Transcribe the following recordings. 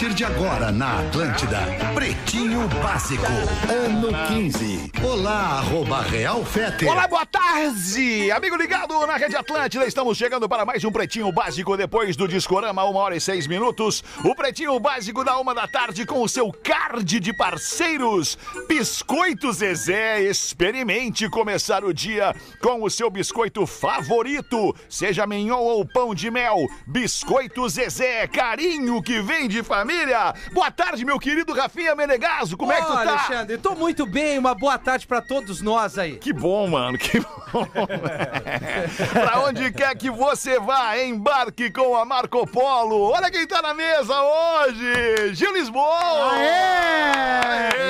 partir de agora na Atlântida, Pretinho Básico, ano 15. Olá, arroba Real Fete. Olá, boa tarde! Amigo ligado na Rede Atlântida, estamos chegando para mais um Pretinho Básico depois do Discorama, uma hora e seis minutos. O Pretinho Básico da uma da tarde com o seu card de parceiros. Biscoito Zezé, experimente começar o dia com o seu biscoito favorito, seja mignon ou pão de mel. Biscoito Zezé, carinho que vem de família. Boa tarde, meu querido Rafinha Menegaso, como é que tu tá? Alexandre, tô muito bem. Uma boa tarde pra todos nós aí. Que bom, mano, que bom. pra onde quer que você vá, embarque com a Marco Polo. Olha quem tá na mesa hoje, Gil Lisboa. Aê! Aê!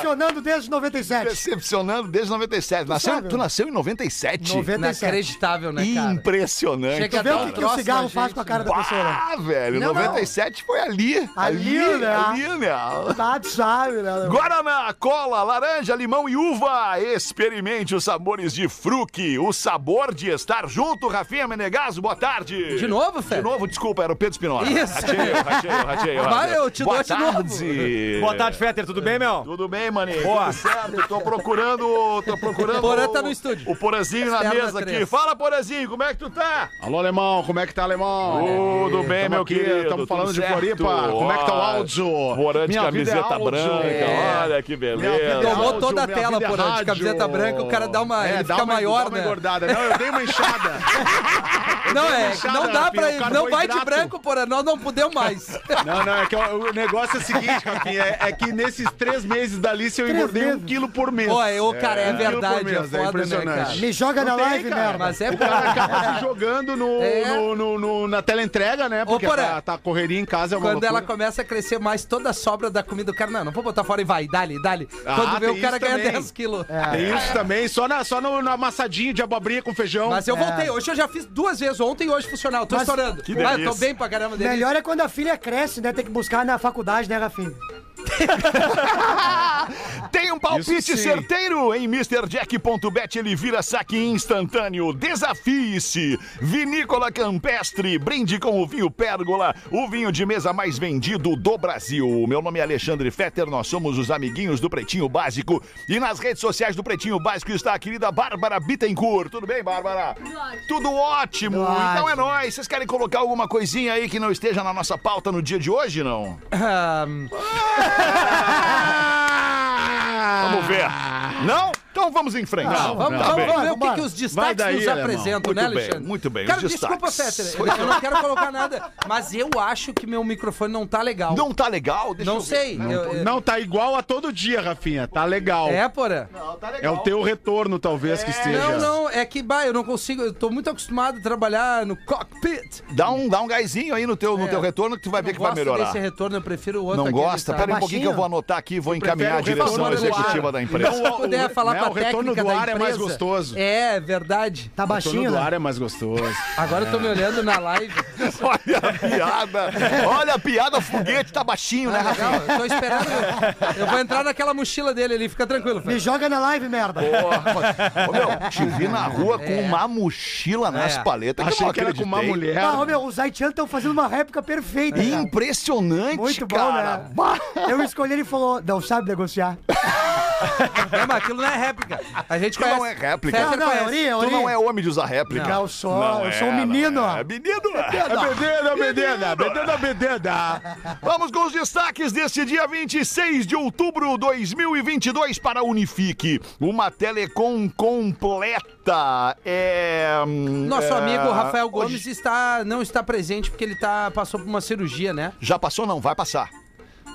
Decepcionando desde 97. Decepcionando desde 97. Nasceu, sabe? tu nasceu em 97? 97. Inacreditável, né, cara? Impressionante. Chega Tu vê o que, que o cigarro faz gente, com a cara da né? pessoa, né? Ah, velho, Não, não. 97 foi ali. Ali, né? Ali, né? Tá, tu sabe, né? Guaraná, cola, laranja, limão e uva. Experimente os sabores de fruque. O sabor de estar junto. Rafinha Menegaso, boa tarde. De novo, Fé? De novo, desculpa, era o Pedro Spinola. Isso. Rateio, rateio, rateio. Vai, eu te boa dou de novo. tarde. Boa tarde, Fetter, tudo bem, meu? Tudo bem, maninho? Boa. Tudo certo? Tô procurando. Tô procurando. Porã tá no estúdio. O Porazinho na mesa aqui. Fala, Porazinho, como é que tu tá? Alô, alemão, como é que tá, alemão? Tudo bem, Tamo meu aqui, querido. Estamos falando de certo? Como é que tá o áudio? Porã de Minha vida é camiseta áudio. branca. É. Olha que vida é beleza. Tomou áudio, toda a tela, vida é de camiseta branca, o cara dá uma- É, ele dá fica uma, maior, dá uma né? engordada. Não, eu dei uma inchada. Não, é, Inchada, não dá pra. o Não vai de branco, porra. Nós não podemos mais. Não, não, é que o, negócio é o seguinte, Rafinha, é, é que nesses três meses da Alice eu engordei um quilo por mês. Ô, é, ô, cara, é verdade, mês, é foda, né, impressionante. cara? Me joga na Não tem, live, cara. merda. Mas é O cara acaba se jogando no, É. no- no- no- na teleentrega, né? Porque tá, tá correria em casa é uma Quando ela começa a crescer mais, toda a sobra da comida do cara, não, não vou botar fora e vai, dali, dali. Ah, Quando vê, o cara ganha também. 10 quilos. Tem isso também, só, na, só no, no amassadinho de abobrinha com feijão. Mas eu voltei. Hoje eu já fiz duas vezes, ontem e hoje funcional. Tô Mas- estourando. Que Ah, eu delícia. tô bem pra caramba dele. Melhor é quando a filha cresce, né? Tem que buscar na faculdade, né, Rafinha? Tem um palpite certeiro em MrJack.bet, ele vira saque instantâneo. Desafie-se. Vinícola Campestre, brinde com o vinho Pérgola, o vinho de mesa mais vendido do Brasil. Meu nome é Alexandre Fetter, nós somos os amiguinhos do Pretinho Básico. E nas redes sociais do Pretinho Básico está a querida Bárbara Bittencourt. Tudo bem, Bárbara? Tudo ótimo. Tudo Então é ótimo. nóis. Vocês querem colocar alguma coisinha aí que não esteja na nossa pauta no dia de hoje, não? Ah, Vamos ver. Não? Então vamos em frente. Não, vamos, Tá vamos bem. ver o que, que os destaques daí, nos apresentam, né, Muito bem, Alexandre? muito bem, Cara, os desculpa, destaques. Fetter, eu não quero colocar nada, mas eu acho que meu microfone não tá legal. Não tá legal? Deixa Não eu ver. sei. eu- eu- Não, tá igual a todo dia, Rafinha. Tá legal. É, porra? É o teu retorno, talvez, que esteja. Não, não, é que, bah, eu não consigo, eu tô muito acostumado a trabalhar no cockpit. Dá um, dá um gásinho aí no teu, no É. teu retorno que tu vai ver Não que vai melhorar. desse retorno, eu prefiro o outro Não gosta? tá? Pera um pouquinho que eu vou anotar aqui e vou encaminhar a direção executiva da empresa. Se puder falar né, pra o retorno técnica do da ar é mais gostoso. É, verdade. Tá O retorno baixinho, do né? ar é mais gostoso. Agora eu tô me olhando na live. Olha a piada. Olha a piada, foguete tá baixinho, né, Tá legal, eu tô esperando. Eu vou entrar naquela mochila dele ali, fica tranquilo. Me Fê. joga na live, merda. Ô, meu, te vi na rua com É. uma mochila nas É. paletas. Achei eu que era com uma mulher. Ah, ô, meu, os haitianos estão fazendo uma réplica perfeita. cara. Impressionante, Muito bom, cara. né? Eu escolhi ele e falou, não sabe negociar. Não, mas aquilo não é réplica. A gente conhece. não é réplica. Não, não, é. Ori, é Tu Ori. não é homem de usar réplica. Não, eu sou, Não eu sou é, um menino. não É menino. É bedenda, bedenda, bedenda. Vamos com os destaques deste dia 26 de outubro de 2022 para a Unifique. Uma telecom completa. É. hum, Nosso é, amigo Rafael hoje- Gomes está, não está presente porque ele tá, passou por uma cirurgia, né? Já passou? Não, vai passar.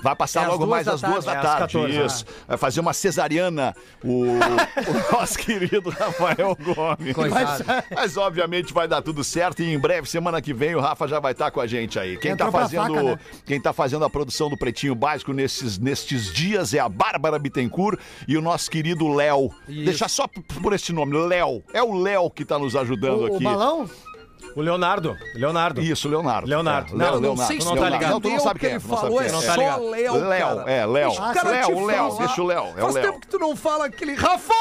Vai passar É logo mais às duas da tarde. É às tarde. 14, isso. Vai fazer uma cesariana o, o nosso querido Rafael Gomes. Coitado. Mas obviamente vai dar tudo certo e em breve, semana que vem, o Rafa já vai estar com a gente aí. Quem Entrou tá fazendo, faca, né? quem tá fazendo a produção do Pretinho Básico nesses, nestes dias é a Bárbara Bittencourt e o nosso querido Léo. Deixar só por esse nome, Léo. É o Léo que tá nos ajudando O, o aqui. balão? O Leonardo. Leonardo. Isso, Leonardo. Leonardo. É, Não, Léo, não Leonardo. sei se tu não tá Leonardo. ligado. Não, tu não sabe quem é. ele tu não sabe falou, quem é é. Não tá só ligado. Léo, é, Léo. O Léo, o Léo, deixa o Léo, é o Faz Léo. tempo que tu não fala aquele Rafa!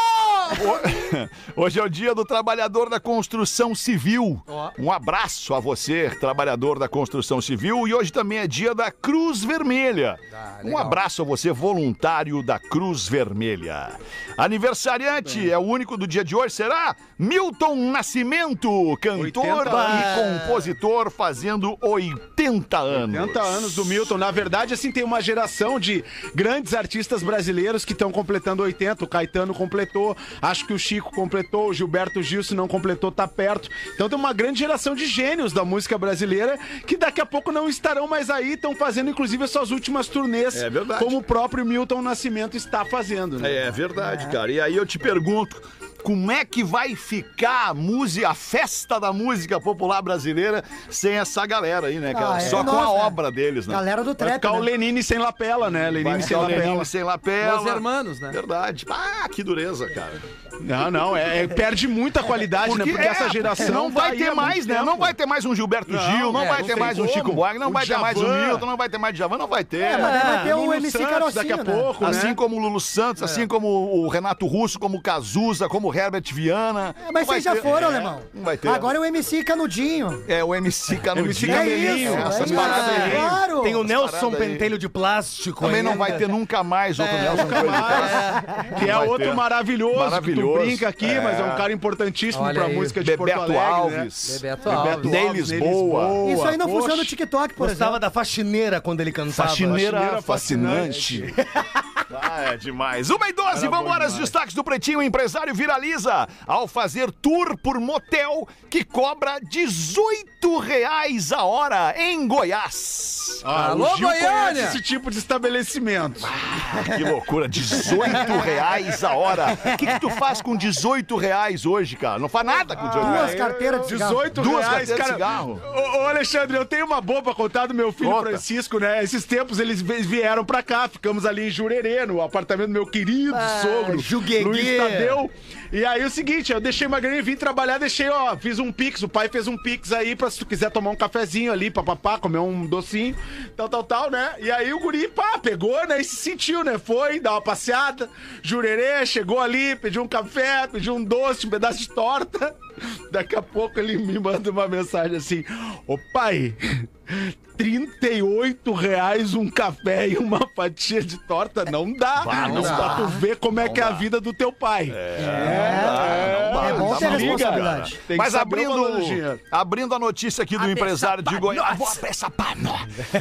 Hoje é o dia do trabalhador da construção civil. Um abraço a você, trabalhador da construção civil. E hoje também é dia da Cruz Vermelha. Ah, um abraço a você, voluntário da Cruz Vermelha. Aniversariante é o único do dia de hoje, será? Milton Nascimento, cantor 80 e compositor, fazendo 80 anos. 80 anos do Milton. Na verdade, assim, tem uma geração de grandes artistas brasileiros que estão completando 80. O Caetano completou, acho que o Chico completou, o Gilberto Gil, se não completou, tá perto. Então tem uma grande geração de gênios da música brasileira que daqui a pouco não estarão mais aí, estão fazendo inclusive as suas últimas turnês. É verdade. Como o próprio Milton Nascimento está fazendo, né? É verdade, cara. E aí eu te pergunto, como é que vai ficar a música, a festa da música popular brasileira sem essa galera aí, né, cara? Ah, é Só com nós, a né? obra deles, né? Galera do Vai trap, ficar o né? Lenine sem lapela, né? Vai Lenine sem ficar o lapela. Lenine sem lapela. Os hermanos, né? Verdade. Ah, que dureza, cara. Não, não, é, é- perde muita qualidade, né? Porque é, essa geração não vai tá ter mais, né? tempo. Não vai ter mais um Gilberto Não, Gil, não é, vai não ter mais um como. Chico Buarque, não O vai ter mais um. Milton, não vai ter mais Djavan, não vai ter. É, né? mas vai ter o Lulu MC Santos Carocinho, daqui a né? pouco, Assim né? como o Lulu Santos, assim como o Renato Russo, como o Cazuza, como o Herbert Viana. É, mas vocês já ter- foram, é, alemão. Não vai ter. Agora é o MC Canudinho. É o MC Canudinho. É Cabelinho, isso, essas é paradas aí. Claro. Tem o Nelson. Pentelho de Plástico. Também aí. não vai ter nunca mais outro Nelson Coelho. Que é outro maravilhoso, Maravilhoso. que tu brinca aqui, É. mas é um cara importantíssimo Olha pra aí. música de Porto Bebeto Alegre, né? Alves. Bebeto Alves. Ney Alves, Lisboa. Isso aí não funciona no TikTok, por Gostava exemplo. da faxineira quando ele cantava. Faxineira, Faxineira fascinante. Ah, é demais. Uma e doze, vamos embora. Os destaques do Pretinho. O empresário viraliza ao fazer tour por motel que cobra 18 reais a hora em Goiás. Ah, Alô, o Gil Goiânia! conhece esse tipo de estabelecimento. Que loucura, 18 reais a hora. O que, que tu faz com 18 reais hoje, cara? Não faz nada com 18 Duas reais. carteiras de cigarro. 18 Duas reais, carteiras de cara. cigarro. Ô, ô, Alexandre, eu tenho uma boa pra contar do meu filho Conta. Francisco, né? Esses tempos eles vi- vieram pra cá, ficamos ali em Jurerê, no apartamento do meu querido sogro, Jugueguê. Luiz Tadeu. E aí o seguinte, eu deixei uma graninha, vim trabalhar, deixei, ó, fiz um pix, o pai fez um pix aí pra se tu quiser tomar um cafezinho ali, papapá, comer um docinho, tal, tal, tal, né? E aí o guri, pá, pegou, né? E se sentiu, né? Foi, dá uma passeada, Jurerê, chegou ali, pediu um café, pediu um doce, um pedaço de torta. Daqui a pouco ele me manda uma mensagem assim: Ô pai, 38 reais um café e uma fatia de torta não dá. não Pra dá. tu ver como é que é a vida do teu pai. É bom ter maluco, responsabilidade. Tem que Mas saber o valor do abrindo, dinheiro. abrindo a notícia aqui do empresário de Goiás. Vou abrir essa panó.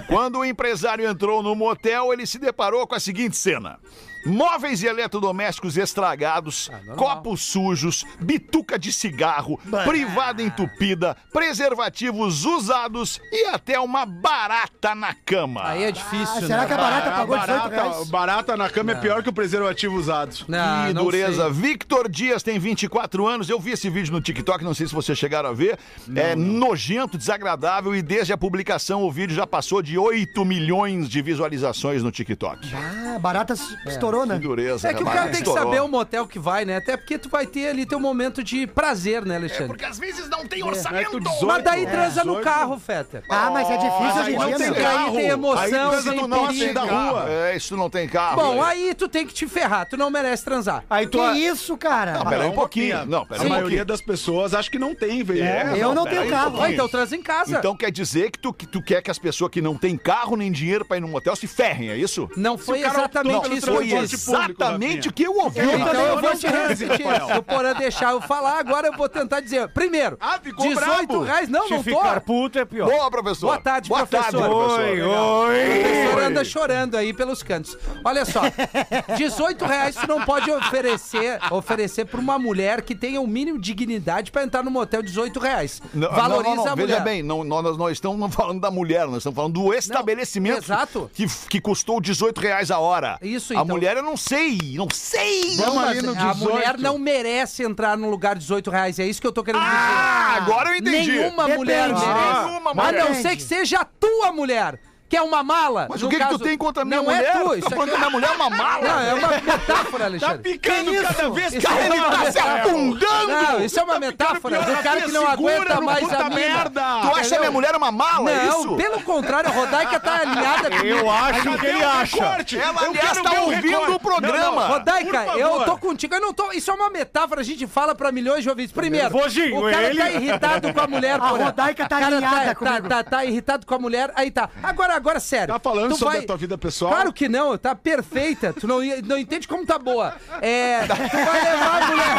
Quando o empresário entrou no motel, ele se deparou com a seguinte cena. Móveis e eletrodomésticos estragados, copos sujos, bituca de cigarro, privada entupida, preservativos usados e até uma barata na cama. Aí é difícil, Ah, né? será que a barata Ah, pagou 18 barata, reais? barata na cama é pior que o preservativo usado. Não, Que não dureza. sei. Victor Dias tem 24 anos. Eu vi esse vídeo no TikTok, não sei se vocês chegaram a ver. é nojento, desagradável e desde a publicação o vídeo já passou de 8 milhões de visualizações no TikTok. Ah, barata s- estourou, né? Que dureza. É que o rapaz. cara tem que Estourou. saber o motel que vai, né? Até porque tu vai ter ali teu momento de prazer, né, Alexandre? Porque às vezes não tem Não é orçamento. tu 18, Mas daí é, transa no 18. carro, Fetter. Ah, mas é difícil hoje aí em não dia, tem né? Aí carro. tem emoção, Aí nosso perigo. da rua. É, isso não tem carro. Bom, né? aí tu tem que te ferrar, tu não merece transar. Aí tu. Que isso, cara? Não, peraí um pouquinho. Não, A peraí um maioria pouquinho. das pessoas acho que não tem, velho. É, Eu não tenho carro. então transa em casa. Então quer dizer que tu, que tu quer que as pessoas que não têm carro nem dinheiro pra ir no motel se ferrem, é isso? não foi exatamente isso Foi exatamente o que eu ouvi. Eu Então também eu não vou te repetir. Rafael. Se o Porã deixar eu falar, agora eu vou tentar dizer. Primeiro, Ah, ficou 18 brabo. reais. Não, Se não tô. ficar puto é pior. Boa, professor. Boa tarde, Boa professor. Tarde, professor. Oi, O oi. professor anda chorando aí pelos cantos. Olha só, 18 reais tu não pode oferecer, oferecer pra uma mulher que tenha o mínimo de dignidade pra entrar no motel 18 reais. Não, Valoriza não, não, não. a mulher. Veja bem, não, nós não estamos falando da mulher, nós estamos falando do estabelecimento exato. Que, que custou 18 reais a hora. Isso, A então. Mulher eu não sei, não sei. Não, Vamos mas ali no a 18. mulher não merece entrar num lugar de 18 reais. É isso que eu tô querendo Ah, dizer. agora eu entendi. Nenhuma Depende. mulher merece. Nenhuma a não mulher. ser que seja a tua mulher. Que é uma mala. Mas No o que, que caso, tu tem contra a minha não mulher? é tu, Tu isso tá falando aqui que a minha mulher é uma mala? Não, é uma metáfora, Tá Alexandre. picando cada vez Isso que é Ele tá se afundando! Não, isso é uma metáfora do cara que não aguenta meu mais a mina. merda! Tu acha Entendeu? minha mulher uma mala, é Não, isso? pelo contrário, a Rodaica tá alinhada comigo. Eu acho Cadê que ele o acha. Ela, Eu aliás, tá o ouvindo o programa. Rodaica, eu tô contigo. Eu não tô. Isso é uma metáfora, a gente fala pra milhões de ouvintes. Primeiro, o cara ele- tá irritado com a mulher, A porra. Rodaica tá O cara alinhada tá, comigo. tá, tá irritado com a mulher, aí tá. Agora, agora, sério. Tá falando tu sobre a tua vida pessoal? Claro que não, tá perfeita. Tu não, não entende como tá boa. É. Tu vai levar a mulher.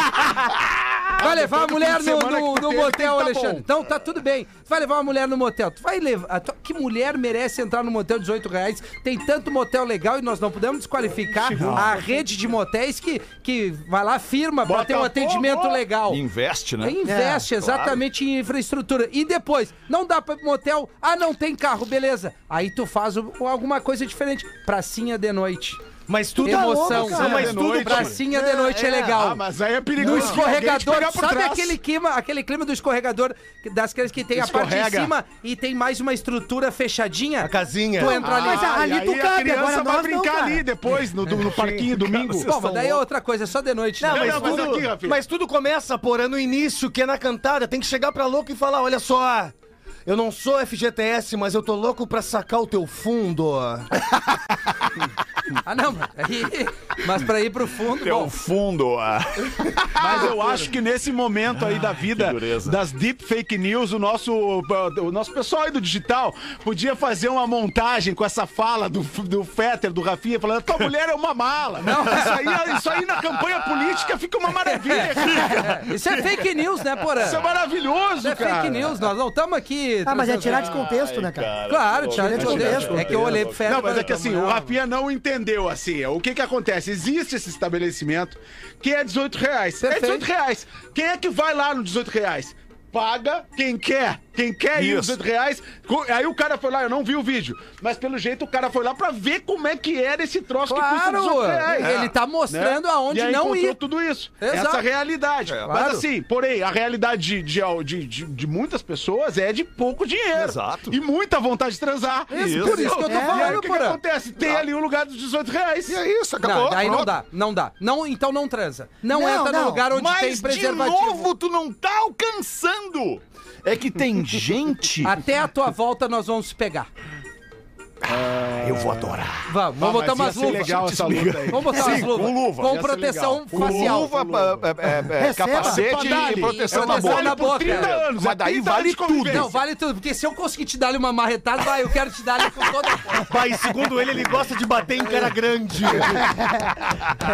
Vai levar a mulher fim de no, no, no motel, tá Alexandre. bom. Então tá tudo bem. Tu vai levar uma mulher no motel. Tu vai levar. tu- Que mulher merece entrar no motel 18 reais? Tem tanto motel legal e nós não podemos desqualificar a rede de motéis que, que vai lá, firma pra ter um atendimento legal. Investe, né? Investe exatamente em infraestrutura. E depois, não dá pra motel, ah, não tem carro, beleza. Aí tu faz o- alguma coisa diferente. Pracinha de noite. Mas tudo Emoção. Não, mas De tudo noite. Pracinha de noite é, legal. Ah, mas aí é No perigoso. escorregador, Alguém te pegar por sabe trás. aquele clima, aquele clima do escorregador que- das crianças que tem a parte de Escorrega. cima e tem mais uma estrutura fechadinha? A casinha. Tu entra ali. Mas a- ali tu aí cabe, a criança agora vai nós não, brincar cara. ali depois, no, no parquinho, domingo. Bom, mas daí é outra coisa, é só de noite. Não, né? mas, não, mas tudo, aqui, Rafinha. mas tudo começa, porra, no início, que é na cantada. Tem que chegar pra louco e falar, olha só... Eu não sou FGTS, mas eu tô louco pra sacar o teu fundo. Ah, não, mas, aí, mas pra ir pro fundo, É bom, o fundo. ah. Mas eu acho que nesse momento aí da vida que dureza. das deep fake news, o nosso, o nosso pessoal aí do digital podia fazer uma montagem com essa fala do, do Fetter, do Rafinha, falando: tua mulher é uma mala. Isso, aí, isso aí na campanha política fica uma maravilha. cara. é, isso é fake news, né, Porã? Isso é maravilhoso, Isso é cara. fake news, nós não estamos aqui... Ah, mas é tirar de contexto, né, cara? Claro, tirar de contexto. É que eu olhei pro Fera Não, mas é que assim, o. Rafinha não entendeu assim. O que que acontece? Existe esse estabelecimento que é 18 reais. É Perfeito. 18 reais. Quem é que vai lá no 18 reais? Paga quem quer. Quem quer ir Isso. 18 reais. Aí o cara foi lá, eu não vi o vídeo. Mas pelo jeito o cara foi lá pra ver como é que era esse troço que custa Claro, 18 reais. ele tá mostrando Né? aonde e aí não ir. tudo isso. Exato. Essa realidade. Mas claro. assim, porém, a realidade de, de, de, de- muitas pessoas é de pouco dinheiro. Exato. E muita vontade de transar. Isso, por isso que eu tô E aí, falando, o que, que acontece? Tem ali o lugar dos 18 reais. E é isso, acabou. Não, daí não dá, não dá. Não, então não transa. Não, Não, entra no não. lugar onde tem Mas de preservativo. novo tu não tá alcançando. É que tem gente. Até a tua volta nós vamos pegar. Eu vou adorar. Vamos, vamos botar mas ia umas luvas. legal essa luta aí. Vamos botar umas luvas. com luva. Com proteção facial. Luva, é, é, é, capacete e proteção na boca. na boca. 30 anos, Mas daí 30 vale tudo. Não, vale tudo, porque se eu conseguir te dar uma marretada, vai, eu quero te dar ali com toda a força. Pai, segundo ele, ele gosta de bater em cara grande.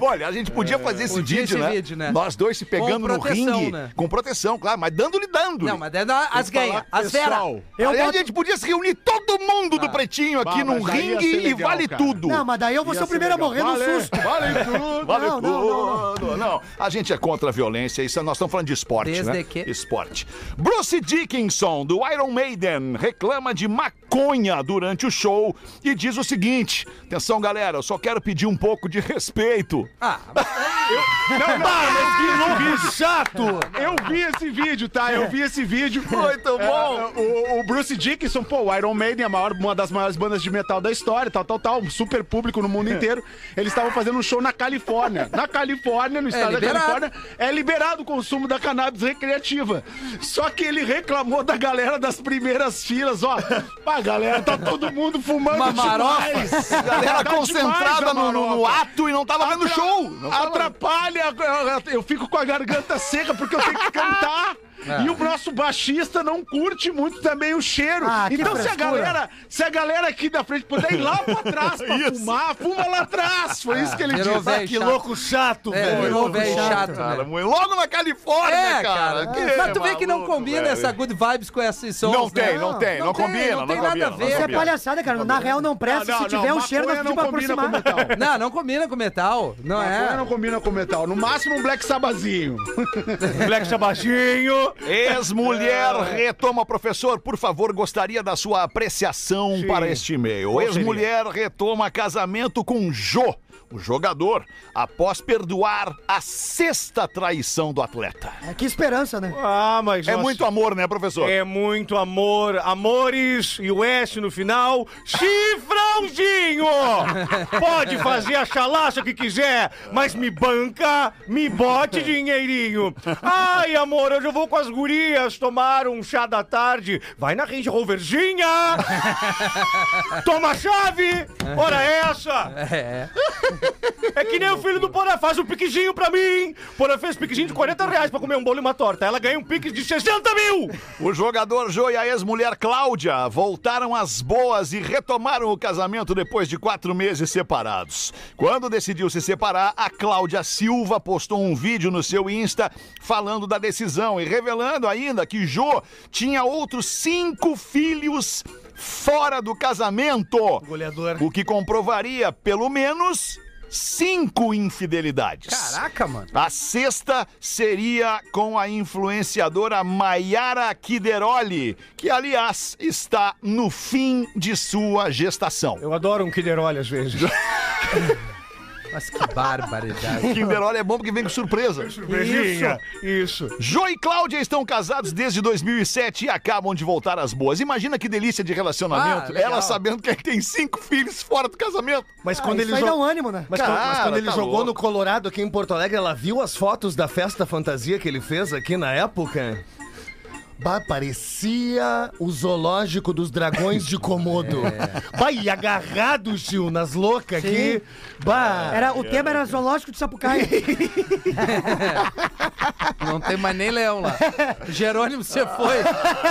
Olha, a gente podia fazer esse, Podia vídeo, esse né? vídeo, né? Nós dois se pegando no proteção, ringue. né? Com proteção, claro, mas dando-lhe dando. Não, mas daí dá as ganha, as vera. Eu Aí a gente podia se reunir todo mundo do Pretinho aqui Bah, num ringue ser e legal, vale cara. tudo. Não, mas daí eu vou ser o primeiro a legal. morrer Vale, no susto. Vale tudo. Vale Não, não, não, tudo. Não, a gente é contra a violência, isso nós estamos falando de esporte, Desde né? que- Esporte. Bruce Dickinson, do Iron Maiden, reclama de maconha durante o show e diz o seguinte: atenção, galera, eu só quero pedir um pouco de respeito. Ah, Não, não, que louco chato! Eu vi esse vídeo, tá? Eu vi esse vídeo. Muito bom. É, o, o Bruce Dickinson, pô, o Iron Maiden, a maior, uma das maiores bandas de metal da história, tal, tal, tal, um super público no mundo inteiro. Eles estavam fazendo um show na Califórnia. Na Califórnia, no estado da liberado. Califórnia, é liberado o consumo da cannabis recreativa. Só que ele reclamou da galera das primeiras filas, ó. Pá, galera, tá todo mundo fumando Uma demais. Galera Tá concentrada demais no, no- ato e não tava vendo Atra- show. Não Atrapalha, eu fico com a garganta seca porque eu tenho que cantar. E o nosso baixista não curte muito também o cheiro. Ah, que então se a galera, se a galera aqui da frente puder ir lá pra trás pra fumar, fuma lá atrás. Foi isso que ele virou disse. velho Que chato. louco chato, É, velho. virou velho chato, Cara, né? logo na Califórnia, É, cara. cara. Que Mas tu vê que não combina velho. essa good vibes com esses sons, Não né? tem, não tem, não combina, Não tem não nada combina, a ver. Isso é palhaçada, cara. Na real não presta. Se tiver um cheiro, nós pedimos não pra aproximar. metal. Não, não combina com metal. Não é. não combina com metal. No máximo um Black Sabazinho. Black Chabazinho. Ex-mulher retoma, professor, por favor, gostaria da sua apreciação para este e-mail. Ex-mulher retoma casamento com Jô, o jogador, após perdoar a sexta traição do atleta. É, que esperança, né? Ah, mas. É nossa, muito amor, né, professor? É muito amor, amores e o S no final. Chifrãozinho! Pode fazer a chalaça que quiser, mas me banca, me bote dinheirinho. Ai, amor, hoje eu vou com as gurias tomar um chá da tarde. Vai na Range Roverzinha! Toma a chave! Ora essa! É. É que nem o filho do Porã, faz um piquezinho pra mim. Porã fez piquezinho de 40 reais pra comer um bolo e uma torta. Ela ganha um pique de 60 mil. O jogador Jô e a ex-mulher Cláudia voltaram às boas e retomaram o casamento depois de quatro meses separados. Quando decidiu se separar, a Cláudia Silva postou um vídeo no seu Insta falando da decisão e revelando ainda que Jô tinha outros cinco filhos fora do casamento. Goleador. O que comprovaria, pelo menos, cinco infidelidades. Caraca, mano. A sexta seria com a influenciadora Maiara Kideroli, que, aliás, está no fim de sua gestação. Eu adoro um Kideroli às vezes. Mas que barbaridade. Kideroli é bom porque vem com surpresa. Surpresinha. Isso. Jô e Cláudia estão casados desde 2007 e acabam de voltar às boas. Imagina que delícia de relacionamento. Ah, legal. Ela sabendo que tem cinco filhos fora do casamento. Mas Ah, quando isso ele aí dá jogou. um ânimo, né? Mas, quando, mas Cara, quando ele tá jogou louco. no Colorado aqui em Porto Alegre, ela viu as fotos da festa fantasia que ele fez aqui na época? Bah, parecia o zoológico dos dragões de Komodo. Bah, e agarrado, Gil, nas loucas aqui. Bah. Era, o tema era zoológico de Sapucaí. Não tem mais nem leão lá. Jerônimo, você foi.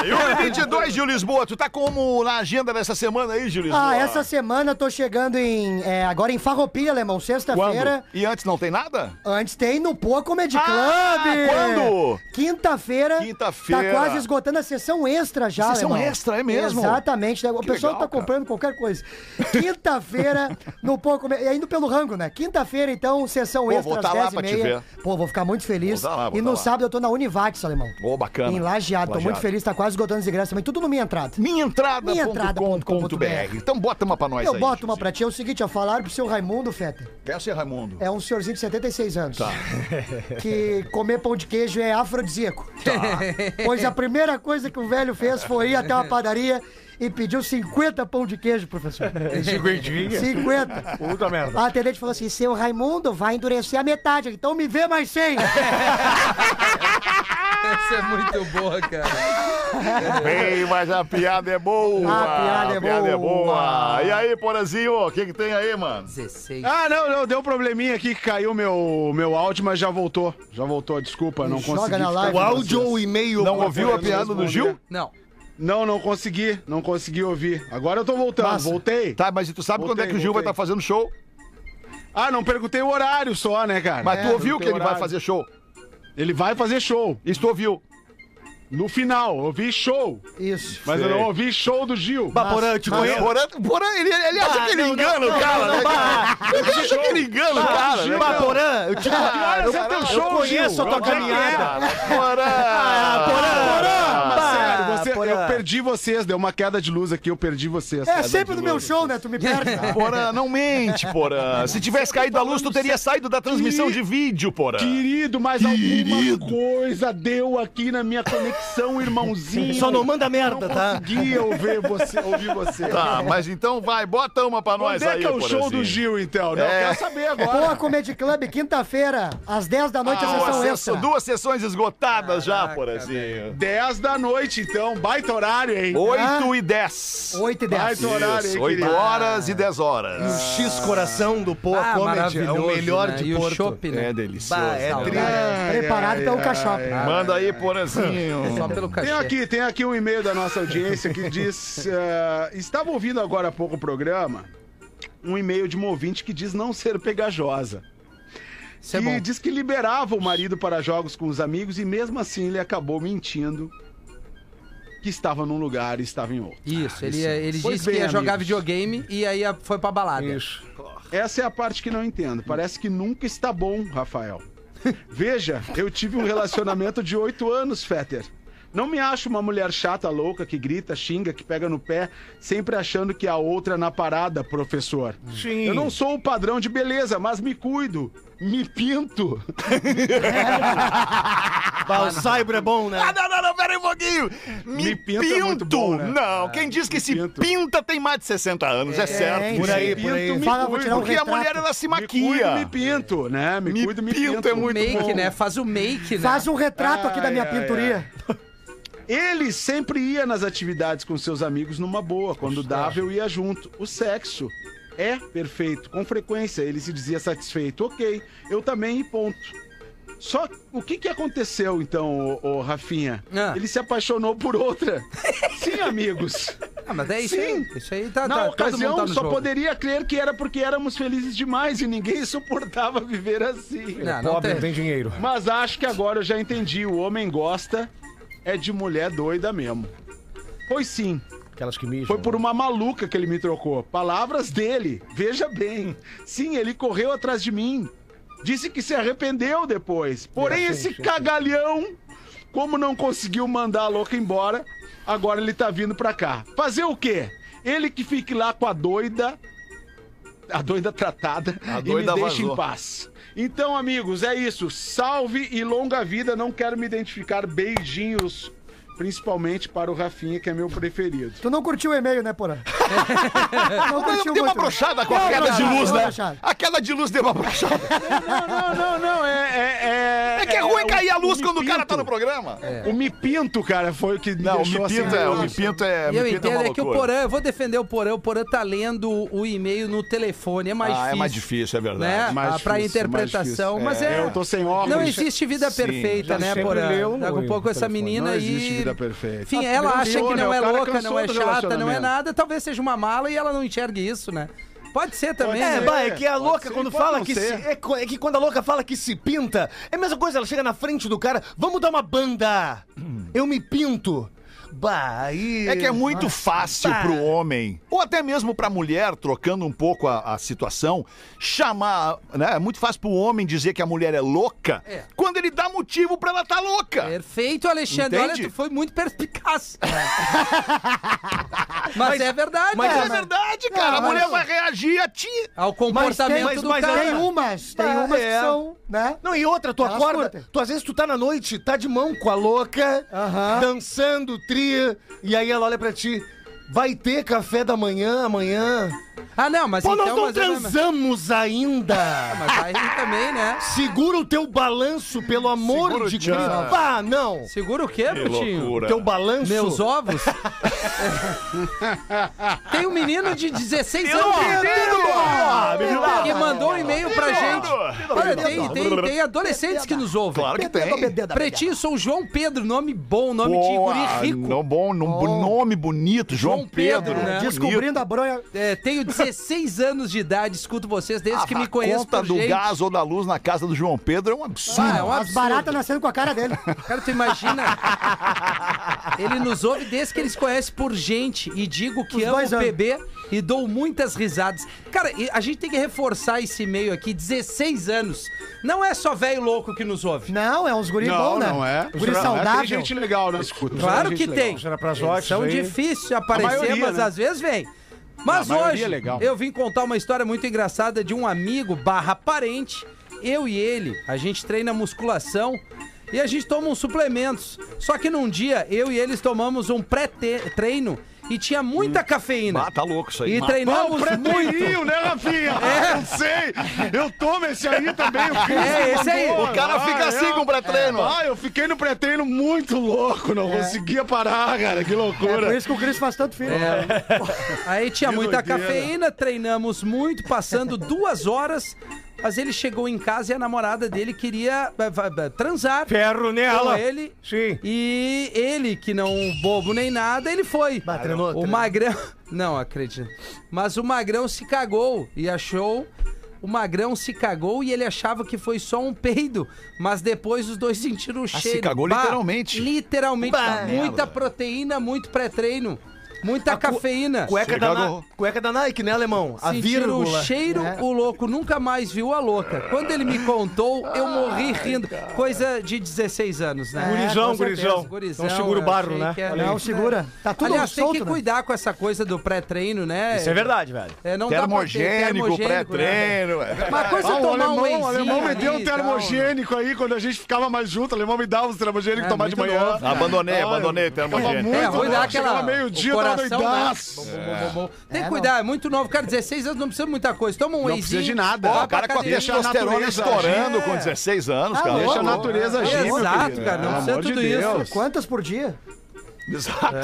E o 22, Gil Lisboa, tu tá como na agenda dessa semana aí, Gil Lisboa? ah, essa semana eu tô chegando em. é, agora em Farroupilha, alemão, sexta-feira. E antes não tem nada? Antes tem no Poa Comedy Club. Ah, quando? Quinta-feira. Quinta-feira. Tá quase esgotando a sessão extra já, Sessão alemão. extra, é mesmo? Exatamente. né? O Que pessoal legal, tá comprando qualquer coisa. Quinta-feira no Comedy... E indo pelo rango, né? Quinta-feira, então, sessão Pô, extra vou tá às lá 10 e pra te meia. ver. Pô, vou ficar muito feliz. Tá lá, e tá no lá. sábado eu tô na Univates, alemão. Ô, bacana. Em Lajeado. Tô muito feliz, tá quase esgotando os ingressos também. Tudo no Minha Entrada. Minhaentrada.com.br. Então bota uma pra nós Eu aí. boto uma pra ti. É o seguinte, ó, falaram pro seu Raimundo, Feta. Peça, Raimundo. É um senhorzinho de 76 anos. Tá. Que comer pão de queijo é afrodisíaco. Pois a primeira coisa que o velho fez foi ir até uma padaria e pediu 50 pão de queijo, professor. Cinquentinha. 50. Puta merda. A atendente falou assim: seu Raimundo vai endurecer a metade, então me vê mais 100. Essa é muito boa, cara. Bem, mas a piada é boa. A piada é boa. E aí, Porazinho, o que que tem aí, mano? 16. Ah, não, não, deu um probleminha aqui que caiu meu, meu áudio, mas já voltou. Já voltou, desculpa, não Joga consegui. na ficar live. O áudio ou o e-mail? Não ouviu a piada do. Gil? Não. Não, não consegui, não consegui ouvir. Agora eu tô voltando, Massa. voltei. Tá, mas e tu sabe Voltei, quando é que o Gil vai voltei. estar fazendo show? Ah, não perguntei o horário só, né, cara? Mas tu É, ouviu que ele vai fazer show? Ele vai fazer show. Isso tu ouviu? No final, eu ouvi show. Isso. Mas eu não ouvi show do Gil. Bah, Porã, eu te conheço. Porã, Porã, ele, ele acha que ele engana o cara, né? Ele acha que ele engana o cara, né? Bah, cara? Porã, eu te é teu eu conheço Gil? a tua é que caminhada. é? Porã! Ah, Porã, perdi vocês, deu uma queda de luz aqui, eu perdi vocês. É sempre no meu show, né? Tu me perde. Porã, não mente, Porã. Se tivesse caído a luz, tu teria saído da transmissão de vídeo, Porã. Querido, mas Querido. alguma coisa deu aqui na minha conexão, irmãozinho. Só não manda merda, não tá? conseguia ouvir você. Ouvir você. Tá, mas então vai, bota uma pra nós Onde é aí, que é o show Porãzinho. do Gil, então? Não, É. eu quero saber agora. Poa Comedy Club, quinta-feira, às 10 da noite, a Duas, sessão extra. duas sessões esgotadas já, Porãzinho. 10 da noite, então. Baita horário, hein? 8 e 10. 8 e 10. Baita horário, hein, 8 querido? horas e 10 E o horas. X coração do Poa Ah, Comedy é o maravilhoso, melhor né? de E o Porto. chopp, né? É delicioso. Bah, é tri... Preparado pelo cachorro. Manda aí, Porãzinho. Só pelo cachê. Tem aqui, tem aqui um e-mail da nossa audiência que diz: eh, estava ouvindo agora há pouco o programa. Um e-mail de um ouvinte que diz não ser pegajosa. Isso é que bom. diz que liberava o marido para jogos com os amigos e mesmo assim ele acabou mentindo que estava num lugar e estava em outro. Isso, ele, ia- ele Pois disse que bem, ia jogar amigos. videogame e aí ia- foi pra balada. Isso. Essa é a parte que não entendo. Parece que nunca está bom, Rafael. Veja, eu tive um relacionamento de oito anos, Fetter. Não me acho uma mulher chata, louca, que grita, xinga, que pega no pé, sempre achando que a outra é na parada, professor. Sim. Eu não sou o padrão de beleza, mas me cuido. Me pinto. Bah, o Saibro é bom, né? Ah, não, não, não, pera aí um pouquinho. Me, Me pinto. pinto é muito bom, né? Não, quem diz que se pinto. pinta tem mais de 60 anos, é, certo. por aí, Me por aí. pinto, me Fala, cuido. um Porque a mulher, ela se Me cuido, maquia. me pinto, né? Me, Me cuido, me pinto pinto. é muito make, bom. né? Faz o make, né? Faz um retrato aqui da minha Ai, ai, pinturia. Ele sempre ia nas atividades com seus amigos numa boa. Quando dava, eu ia junto. O sexo é perfeito. Com frequência, ele se dizia satisfeito. Ok, eu também e ponto. Só o que, que aconteceu então, ô, ô, Rafinha? Ah. Ele se apaixonou por outra. Sim, amigos. Ah, mas é isso Sim. aí. Isso aí tá, Na tá, todo ocasião, tá só jogo. poderia crer que era porque éramos felizes demais e ninguém suportava viver assim. Não, não Pobre, tem. não tem dinheiro. Mas acho que agora eu já entendi. O homem gosta é de mulher doida mesmo. Pois sim, Aquelas que mijam. foi por uma maluca que ele me trocou. Palavras dele. Veja bem. Sim, ele correu atrás de mim. Disse que se arrependeu depois. Porém, É, sim, esse sim, sim. cagalhão, como não conseguiu mandar a louca embora, agora ele tá vindo pra cá. Fazer o quê? Ele que fique lá com a doida. A doida tratada A e doida me deixe vazou. em paz. Então, amigos, é isso. Salve e longa vida. Não quero me identificar. Beijinhos. Principalmente para o Rafinha, que é meu preferido. Tu não curtiu o e-mail, né, Porã? não curtiu deu uma brochada com a queda de luz, né? A queda de luz deu uma brochada. Não, não, não, não. É, é, é, É que é ruim cair a luz quando o cara tá no programa. O me pinto, cara, foi o que me Não, deixou me pinto assim, é, o me pinto é, E eu é entendo uma é que o. Porã, eu vou defender o Porã, o Porã tá lendo o e-mail no telefone, é mais Ah, difícil. é mais difícil, é verdade. Né? Mais Ah, pra difícil, interpretação, mais mas é. Eu tô sem óculos. Não existe vida perfeita, né, Porã? Daqui a pouco essa menina Não aí. Vida perfeita. Enfim, Ah, ela acha que não é louca, não é chata, não é nada. Talvez seja uma mala e ela não enxergue isso, né? Pode ser também, É, né? bah, é que a Pode louca ser, quando pode fala que se, é, é que quando a louca fala que se pinta, é a mesma coisa, ela chega na frente do cara, vamos dar uma banda. Eu me pinto. Bah, aí. É que é muito fácil Bah. pro homem, ou até mesmo pra mulher, trocando um pouco a, a situação, chamar, né? É muito fácil pro homem dizer que a mulher é louca, É. motivo pra ela tá louca. Perfeito, Alexandre. Entende? Olha, tu foi muito perspicaz. mas, é verdade, Mas né? é verdade, cara. Não, a mulher mas- vai reagir a ti. Ao Mas tem, comportamento mas- do mas cara. tem umas, tem Ah, umas é. que são, né? Não, e outra, tu Elas acorda, curtem. tu às vezes tu tá na noite, tá de mão com a louca, Aham. dançando, tria, e aí ela olha pra ti, vai ter café da manhã amanhã? Ah, não, mas Pô, então... nós não mas é- transamos ainda! Mas aí também, né? Segura o teu balanço, pelo amor Segura o de tchan. Cristo! Vá, não! Segura o quê, Brutinho? Teu balanço? Meus ovos? Tem um menino de 16 Eu anos não entendo, Ah, menino. que mandou um e-mail pra gente. Olha, tem, tem, tem adolescentes que nos ouvem. Claro que tem. Pretinho, sou o João Pedro, nome bom, nome de guri rico. no- bom, no- nome bonito, João, João Pedro, Pedro. né? Descobrindo a bronha. É, tenho 16 anos de idade, escuto vocês desde que me a conheço conta por do gente. gás ou da luz na casa do João Pedro é um absurdo. Ah, é um As absurdo. baratas nascendo com a cara dele. Cara, tu imagina? Ele nos ouve desde que eles conhecem por gente e digo que Uns amo o bebê e dou muitas risadas. Cara, a gente tem que reforçar esse e-mail aqui, 16 anos. Não é só velho louco que nos ouve. Não, é uns guri Não, bom, né? não é. Guri saudável. Tem gente legal na escuta. Claro que tem. legal. Eles São difíceis de aparecer, A maioria, mas né? às vezes vem. Mas maioria hoje é eu vim contar uma história muito engraçada de um amigo barra parente. Eu e ele, a gente treina musculação e a gente toma uns suplementos. Só que num dia, eu e eles tomamos um pré-treino e tinha muita cafeína. Ah, tá louco isso aí. E treinamos muito. Pré-treininho, né, Rafinha? É. Eu sei. Eu tomo esse aí também. O Cris É, esse aí. mandou. O cara fica Ah, assim é. com o pré-treino. Ah, eu fiquei no pré-treino muito louco. Não conseguia parar, cara. Que É por loucura. isso que o Cris faz tanto filho. Aí tinha Que muita doideira. cafeína, treinamos muito, passando duas horas. Mas ele chegou em casa e a namorada dele queria eh, va- transar. Ferro com nela! ele. Sim. E ele, que não bobo nem nada, ele foi. Bah, treinou, o treinou. Magrão. Não acredito. Mas o Magrão se cagou e achou. O Magrão se cagou e ele achava que foi só um peido. Mas depois os dois sentiram o se cheiro. cagou Bah, literalmente. Literalmente. Bah, muita merda. proteína, muito pré-treino. Muita A cu- cafeína. Cueca da, Na- cueca da Nike, né, alemão? A vírgula. o cheiro, né? o louco nunca mais viu a louca. Quando ele me contou, eu morri rindo. Coisa de 16 anos, né? Gurizão, certeza. gurizão. Gurizão, Não segura o barro, né? era-. Não, segura. Tá tudo Aliás, tem solto, que né? cuidar com essa coisa do pré-treino, né? Isso é verdade, velho. É, não Termogênico, termogênico, né? pré-treino. é. Uma coisa é Ah, tomar um alemão, o alemão me deu um termogênico aí quando a gente ficava mais junto. O alemão me dava os termogênicos É, tomar de manhã. novo. Abandonei, abandonei o termogênico. muito É, ruim louco, dar aquela. meio-dia, coração, doidaço. né? Bom, bom, bom, bom. Tem É, que cuidar, é muito novo. Cara, 16 anos não precisa de muita coisa. Toma um Não precisa de nada. o cara com a testosterona natureza estourando agir. com 16 anos, Ah, cara. Deixa a natureza agir, meu Exato, cara, não precisa de tudo isso. Quantas por dia? Exato.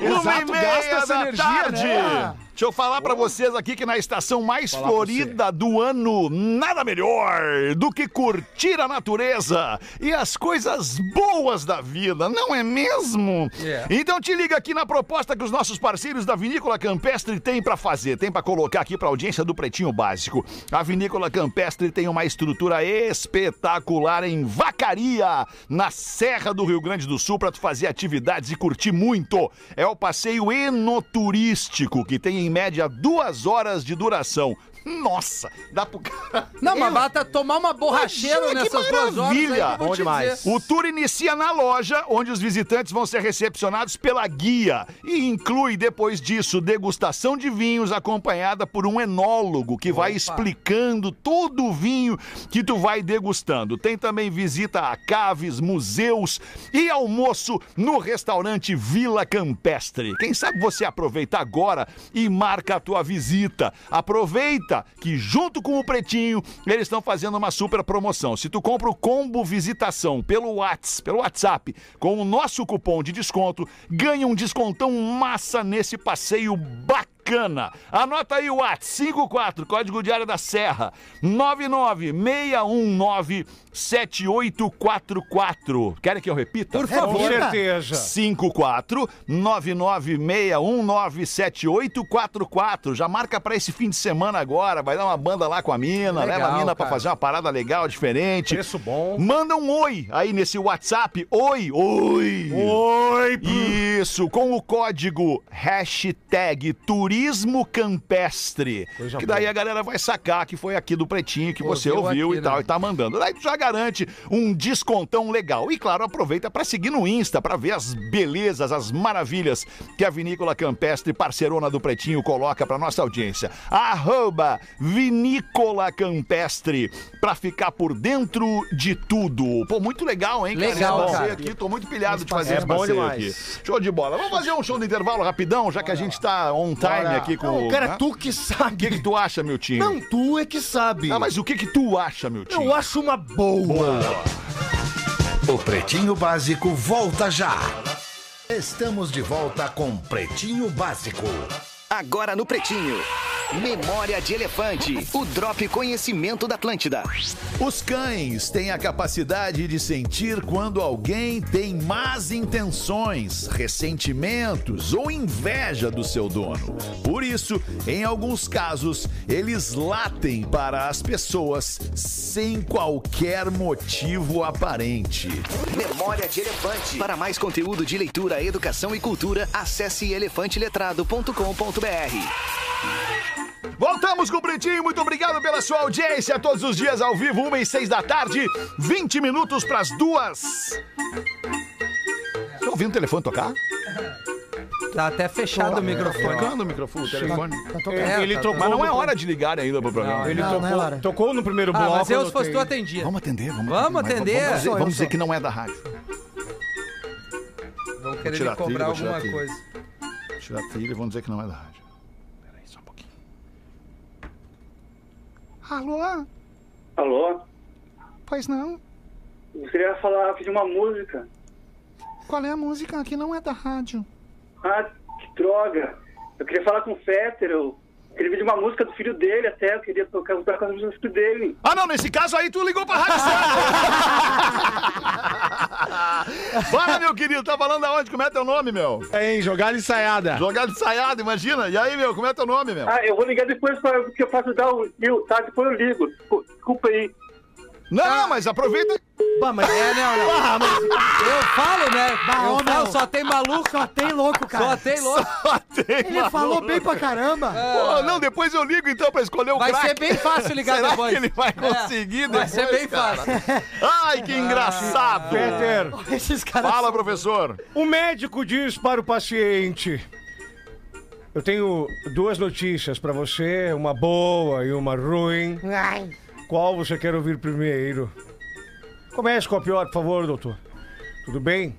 Exato, Uma e gasta essa energia, tarde. né? Deixa eu falar pra vocês aqui que na estação mais florida do ano, nada melhor do que curtir a natureza e as coisas boas da vida, não é mesmo? Yeah. Então te liga aqui na proposta que os nossos parceiros da Vinícola Campestre têm pra fazer, tem pra colocar aqui pra audiência do Pretinho Básico. A Vinícola Campestre tem uma estrutura espetacular em Vacaria, na Serra do Rio Grande do Sul, pra tu fazer atividades e curtir muito. É o passeio enoturístico, que tem em média duas horas de duração. Nossa, dá pro cara. Não, mas bata tomar uma borracheira Imagina que nessas duas horas. aí maravilha. Bom demais. dizer. O tour inicia na loja, onde os visitantes vão ser recepcionados pela guia e inclui, depois disso, degustação de vinhos acompanhada por um enólogo que vai explicando todo o vinho que tu vai degustando. Tem também visita a caves, museus e almoço no restaurante Vila Campestre. Quem sabe você aproveita agora e marca a tua visita. Aproveita que junto com o Pretinho, eles estão fazendo uma super promoção. Se tu compra o combo visitação pelo Whats, pelo WhatsApp, com o nosso cupom de desconto, ganha um descontão massa nesse passeio bacana. Anota aí o WhatsApp 54, código diário da Serra, 996197844. Querem que eu repita? Por Com favor. certeza. 54 996197844. Já marca pra esse fim de semana agora. Vai dar uma banda lá com a mina, Legal, leva a mina pra cara. fazer uma parada legal, diferente. Preço bom. Manda um oi aí nesse WhatsApp. Oi, oi. Oi, Isso, com o código hashtag Turismo Campestre. Coisa que daí a galera vai sacar que foi aqui do Pretinho que você Ouviu ouviu aqui, e tal, né? e tá mandando. Daí tu já garante um descontão legal. E claro, aproveita pra seguir no Insta pra ver as belezas, as maravilhas que a Vinícola Campestre, parceirona do Pretinho, coloca pra nossa audiência. Arroba Vinícola Campestre pra ficar por dentro de tudo. Pô, muito legal, hein? cara, Legal, esse cara. aqui. Tô muito pilhado de fazer É esse passeio aqui. Show de bola. Vamos fazer um show de intervalo rapidão, já que a gente tá on time aqui com Não, o. cara, né? tu que O que, sabe. que tu acha, meu time? Não, tu é que sabe. Ah, mas o que que tu acha, meu time? Eu acho uma boa. O Pretinho Básico volta já. Estamos de volta com Pretinho Básico. Agora no Pretinho. Memória de Elefante. O Drop Conhecimento da Atlântida. Os cães têm a capacidade de sentir quando alguém tem más intenções, ressentimentos ou inveja do seu dono. Por isso, em alguns casos, eles latem para as pessoas sem qualquer motivo aparente. Memória de Elefante. Para mais conteúdo de leitura, educação e cultura, acesse elefanteletrado.com.br. Voltamos com o Pretinho, muito obrigado pela sua audiência. Todos os dias ao vivo, uma e seis da tarde, 20 minutos para as duas. Tá ouvindo o telefone tocar? Tá até fechado o microfone. Tocando o microfone, o telefone. Tá tocando. É, Ele tá- trocou Mas não é hora de ligar ainda pro programa. Ele Não, tocou, não é hora. tocou no primeiro Ah, bloco. mas eu, se fosse tu, atendia. Vamos atender, vamos Vamos mas atender. Vamos dizer, vamos dizer que não é da rádio. Vão querer tirar cobrar alguma coisa. Tira a trilha e vamos dizer que não é da rádio. Peraí, só um pouquinho. Alô? Alô? Pois não? Eu queria falar, pedir uma música. Qual é a música que não é da rádio? Ah, que droga. Eu queria falar com o Fetter, eu queria pedir uma música do filho dele até, eu queria tocar, tocar com a música do filho dele. Ah, não, nesse caso aí tu ligou pra rádio. Fala, meu querido, tá falando aonde? Como é teu nome, meu? É, hein, jogada ensaiada. Jogado ensaiado, imagina. E aí, meu, como é teu nome, meu? Ah, eu vou ligar depois pra, porque eu faço dar o. Eu, tá? Depois eu ligo. Desculpa aí. Não, não, mas aproveita. Bah, mas É, não, não. Ah, mas Eu falo, né? Bah, eu falo, só tem maluco. Só tem louco, cara. Só tem louco. Ele falou bem pra caramba. Pô, não, depois eu ligo então pra escolher o Vai craque. ser bem fácil ligar Será depois. que ele vai É, conseguir Vai depois, ser bem cara? fácil. Ai, que engraçado. Peter, Esses caras. Fala, professor. o médico diz para o paciente: Eu tenho duas notícias pra você, uma boa e uma ruim. Ai, Qual você quer ouvir primeiro? Comece com a pior, por favor, doutor. Tudo bem?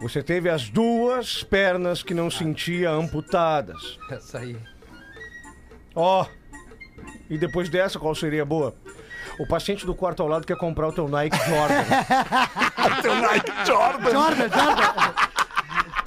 Você teve as duas pernas que não sentia amputadas. Essa aí. Ó. E depois dessa, qual seria a boa? O paciente do quarto ao lado quer comprar o teu Nike Jordan. Teu Nike Jordan. Jordan, Jordan.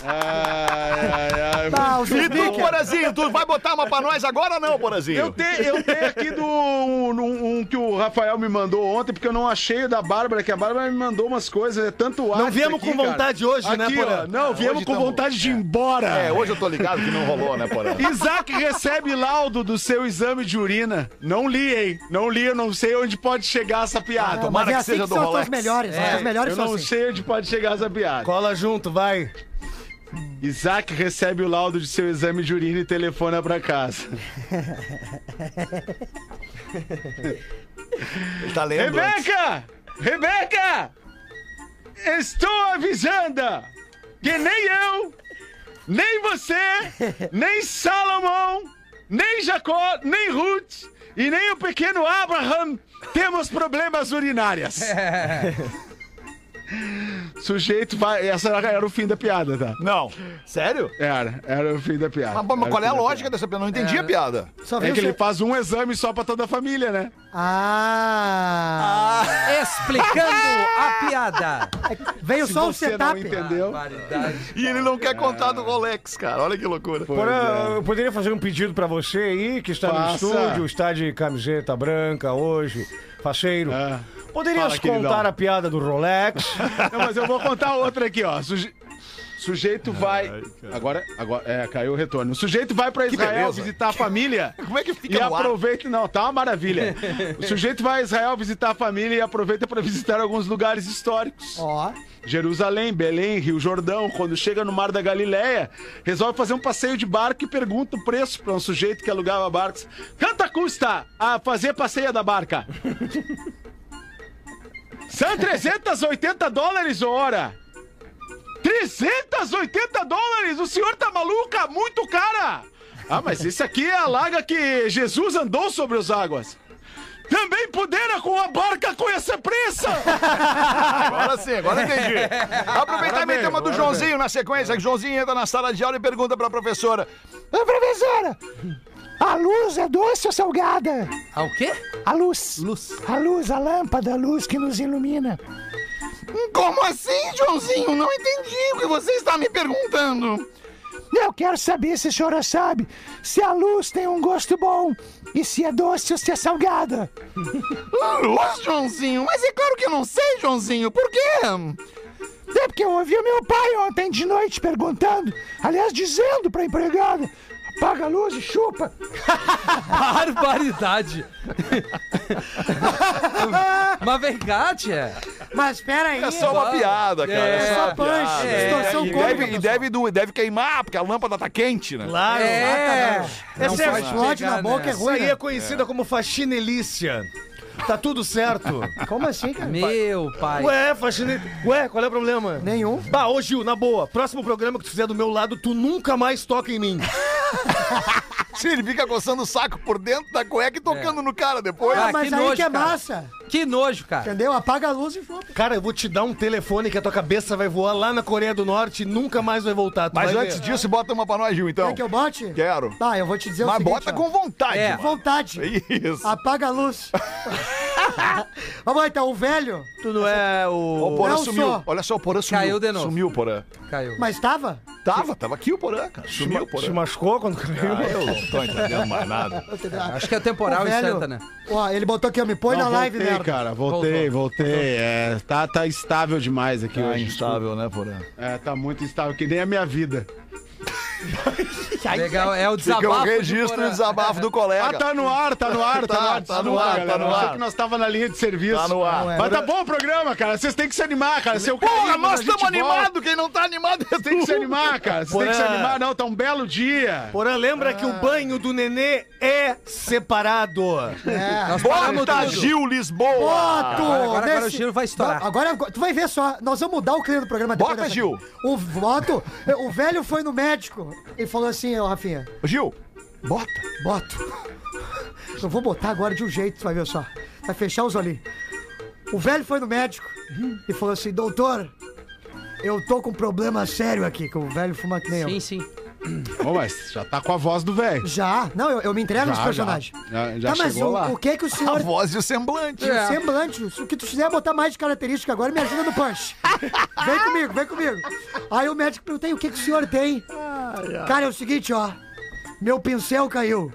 Ai, ai, ai. Tá, E tu. Porazinho, tu vai botar uma pra nós agora ou não, Porazinho? Eu tenho, eu tenho aqui do um, um- um que o Rafael me mandou ontem, porque eu não achei o da Bárbara, que a Bárbara me mandou umas coisas, é tanto ar. Não viemos com vontade hoje, né, aqui, Porã? ó, Não, viemos hoje com tamo- vontade de ir embora. É, hoje eu tô ligado que não rolou, né, Porã? Isaac recebe laudo do seu exame de urina. Não li, hein? Não li, eu não sei onde pode chegar essa piada. Ah, tomara mas é que assim seja que do são Rolex. as melhores. É, as melhores eu são não assim. sei onde pode chegar essa piada. Cola junto, vai. Isaac recebe o laudo de seu exame de urina e telefona pra casa. Ele tá lendo. Rebeca! Rebeca! Estou avisando que nem eu, nem você, nem Salomão, nem Jacó, nem Ruth e nem o pequeno Abraham temos problemas urinárias. Sujeito vai. Essa era o fim da piada, tá? Não. Sério? Era, era o fim da piada. Mas, mas o qual é a lógica dessa piada? Eu não entendi a piada. Só piada. veio É que ele faz um exame só pra toda a família, né? Ah. Explicando a piada. Veio só o você não setup. entendeu. Barbaridade. E ele não quer contar do Rolex, cara. Olha que loucura. Porã, eu poderia fazer um pedido pra você aí, que está Faça. no estúdio, está de camiseta branca hoje, faceiro. Ah. Poderias Fala, queridão. contar a piada do Rolex? Não, mas eu vou contar outra aqui, ó. Suje- Sujeito vai. Agora, agora, é, caiu o retorno. O sujeito vai pra Israel beleza. visitar a família. Como é que fica E no ar? aproveita. Não, tá uma maravilha. O sujeito vai a Israel visitar a família e aproveita pra visitar alguns lugares históricos. Ó. Jerusalém, Belém, Rio Jordão. Quando chega no Mar da Galileia, resolve fazer um passeio de barco e pergunta o preço pra um sujeito que alugava barcos. Quanto custa a fazer passeio da barca? São 380 dólares hora. 380 dólares? O senhor tá maluca? Muito cara! Ah, mas esse aqui é a laga que Jesus andou sobre as águas. Também pudera com a barca com esse preço! Agora sim, agora entendi. Aproveitar e meter uma do Joãozinho na sequência. que Joãozinho entra na sala de aula e pergunta pra professora: Ô, professora, a luz é doce ou salgada? Ah, o quê? A luz. Luz. A luz, a lâmpada, a luz que nos ilumina. Como assim, Joãozinho? Não entendi o que você está me perguntando. Eu quero saber se a senhora sabe se a luz tem um gosto bom e se é doce ou se é salgada. Luz, Joãozinho? Mas é claro que eu não sei, Joãozinho. Por quê? É porque eu ouvi o meu pai ontem de noite perguntando, aliás, dizendo pra empregada: apaga a luz e chupa. Barbaridade. Mas vem cá, tia. Mas pera aí. É só uma piada, cara. É, É, só punch, piada. distorção e cômica, deve, e deve, do- deve queimar, porque a lâmpada tá quente, né? Claro. É. Não Essa é- explode na boca, é nessa. Isso ruim. aí né? é conhecida como faxinelícia. Tá tudo certo. Como assim, cara? Meu pai. Ué, faxine... Ué, qual é o problema? Nenhum. Bah, ô Gil, na boa, próximo programa que tu fizer do meu lado, tu nunca mais toca em mim. Sim, ele fica coçando o saco por dentro da cueca e tocando no cara depois. Ah, Ah, mas que aí nojo, que é cara. massa. Que nojo, cara. Entendeu? Apaga a luz e chupa. Cara, eu vou te dar um telefone que a tua cabeça vai voar lá na Coreia do Norte e nunca mais vai voltar. Tu Mas vai antes ver. disso, bota uma pra nós, Gil, então. Quer que eu bote? Quero. Tá, eu vou te dizer o Mas seguinte. bota ó. com vontade, É. mano. Vontade. Isso. Apaga a luz. Vamos lá, então, o velho. Tu não é o. o Porã Não sumiu. sou. Olha só, o Porã sumiu. Caiu de novo. Sumiu o Porã. Caiu. Mas tava? Tava, tava aqui o Porã, cara. Sumiu o Se Porã. machucou quando caiu? Ah, eu não tô entendendo mais nada. Acho que é temporal O e velho- santa, né? Ó, ele botou aqui, ó, me põe Não, na live, voltei, merda. cara, voltei, voltei. É, tá, tá estável demais aqui Tá hoje. instável, né, Porã? É, tá muito instável, que nem a minha vida. Legal, é o Fica desabafo. o de registro e desabafo do colega. Ah, tá no ar, tá no ar, tá, Tá, no ar. tá no ar, tá no ar. que nós tava na linha de serviço. Tá no ar. Mas tá bom o programa, cara. Vocês têm que se animar, cara. Seu Porra, carinho, nós estamos animados. Quem não tá animado é Tem que se animar, cara. Vocês têm que se animar, não. Tá um belo dia. Porã, lembra que o banho do nenê é separado. Nós paramos Bota. Gil Lisboa. Boto! Agora- agora nesse- o Gil vai estourar. Agora, tu vai ver só, nós vamos mudar o clima do programa depois Bota, Gil. O Boto, o velho foi no médico e falou assim, ó, Rafinha, Gil, bota. boto. Eu vou botar agora de um jeito, tu vai ver só. Vai fechar os olhinhos. O velho foi no médico e falou assim, doutor, eu tô com um problema sério aqui, que o velho fuma que nem eu. Sim, sim. Ô, mas já tá com a voz do velho. Já? Não, eu, eu me entrego nos Já, personagens. já. Já- tá, mas chegou o, lá. o que que o A senhor... voz e o semblante. O semblante, o que tu quiser botar mais de característica agora, me ajuda no punch. Vem comigo, vem comigo. Aí o médico perguntei, o que, que o senhor tem? Cara, é o seguinte, ó. Meu pincel caiu.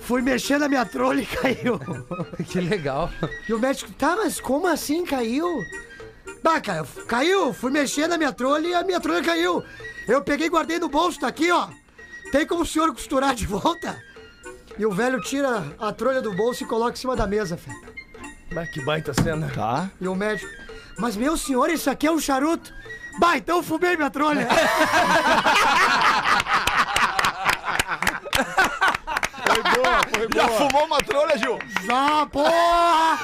Fui mexer na minha trolha e caiu. Que legal. E o médico, tá, mas como assim caiu? Bah, cara, caiu. Fui mexer na minha trolha e a minha trolha caiu. Eu peguei e guardei no bolso, tá aqui, ó. Tem como o senhor costurar de volta? E o velho tira a trolha do bolso e coloca em cima da mesa, Fê. Mas que baita cena. Tá. E o médico, mas meu senhor, isso aqui é um charuto? Bah, então eu fumei minha trolha. Foi boa, foi Já boa. fumou uma trolha, Gil? Já, porra!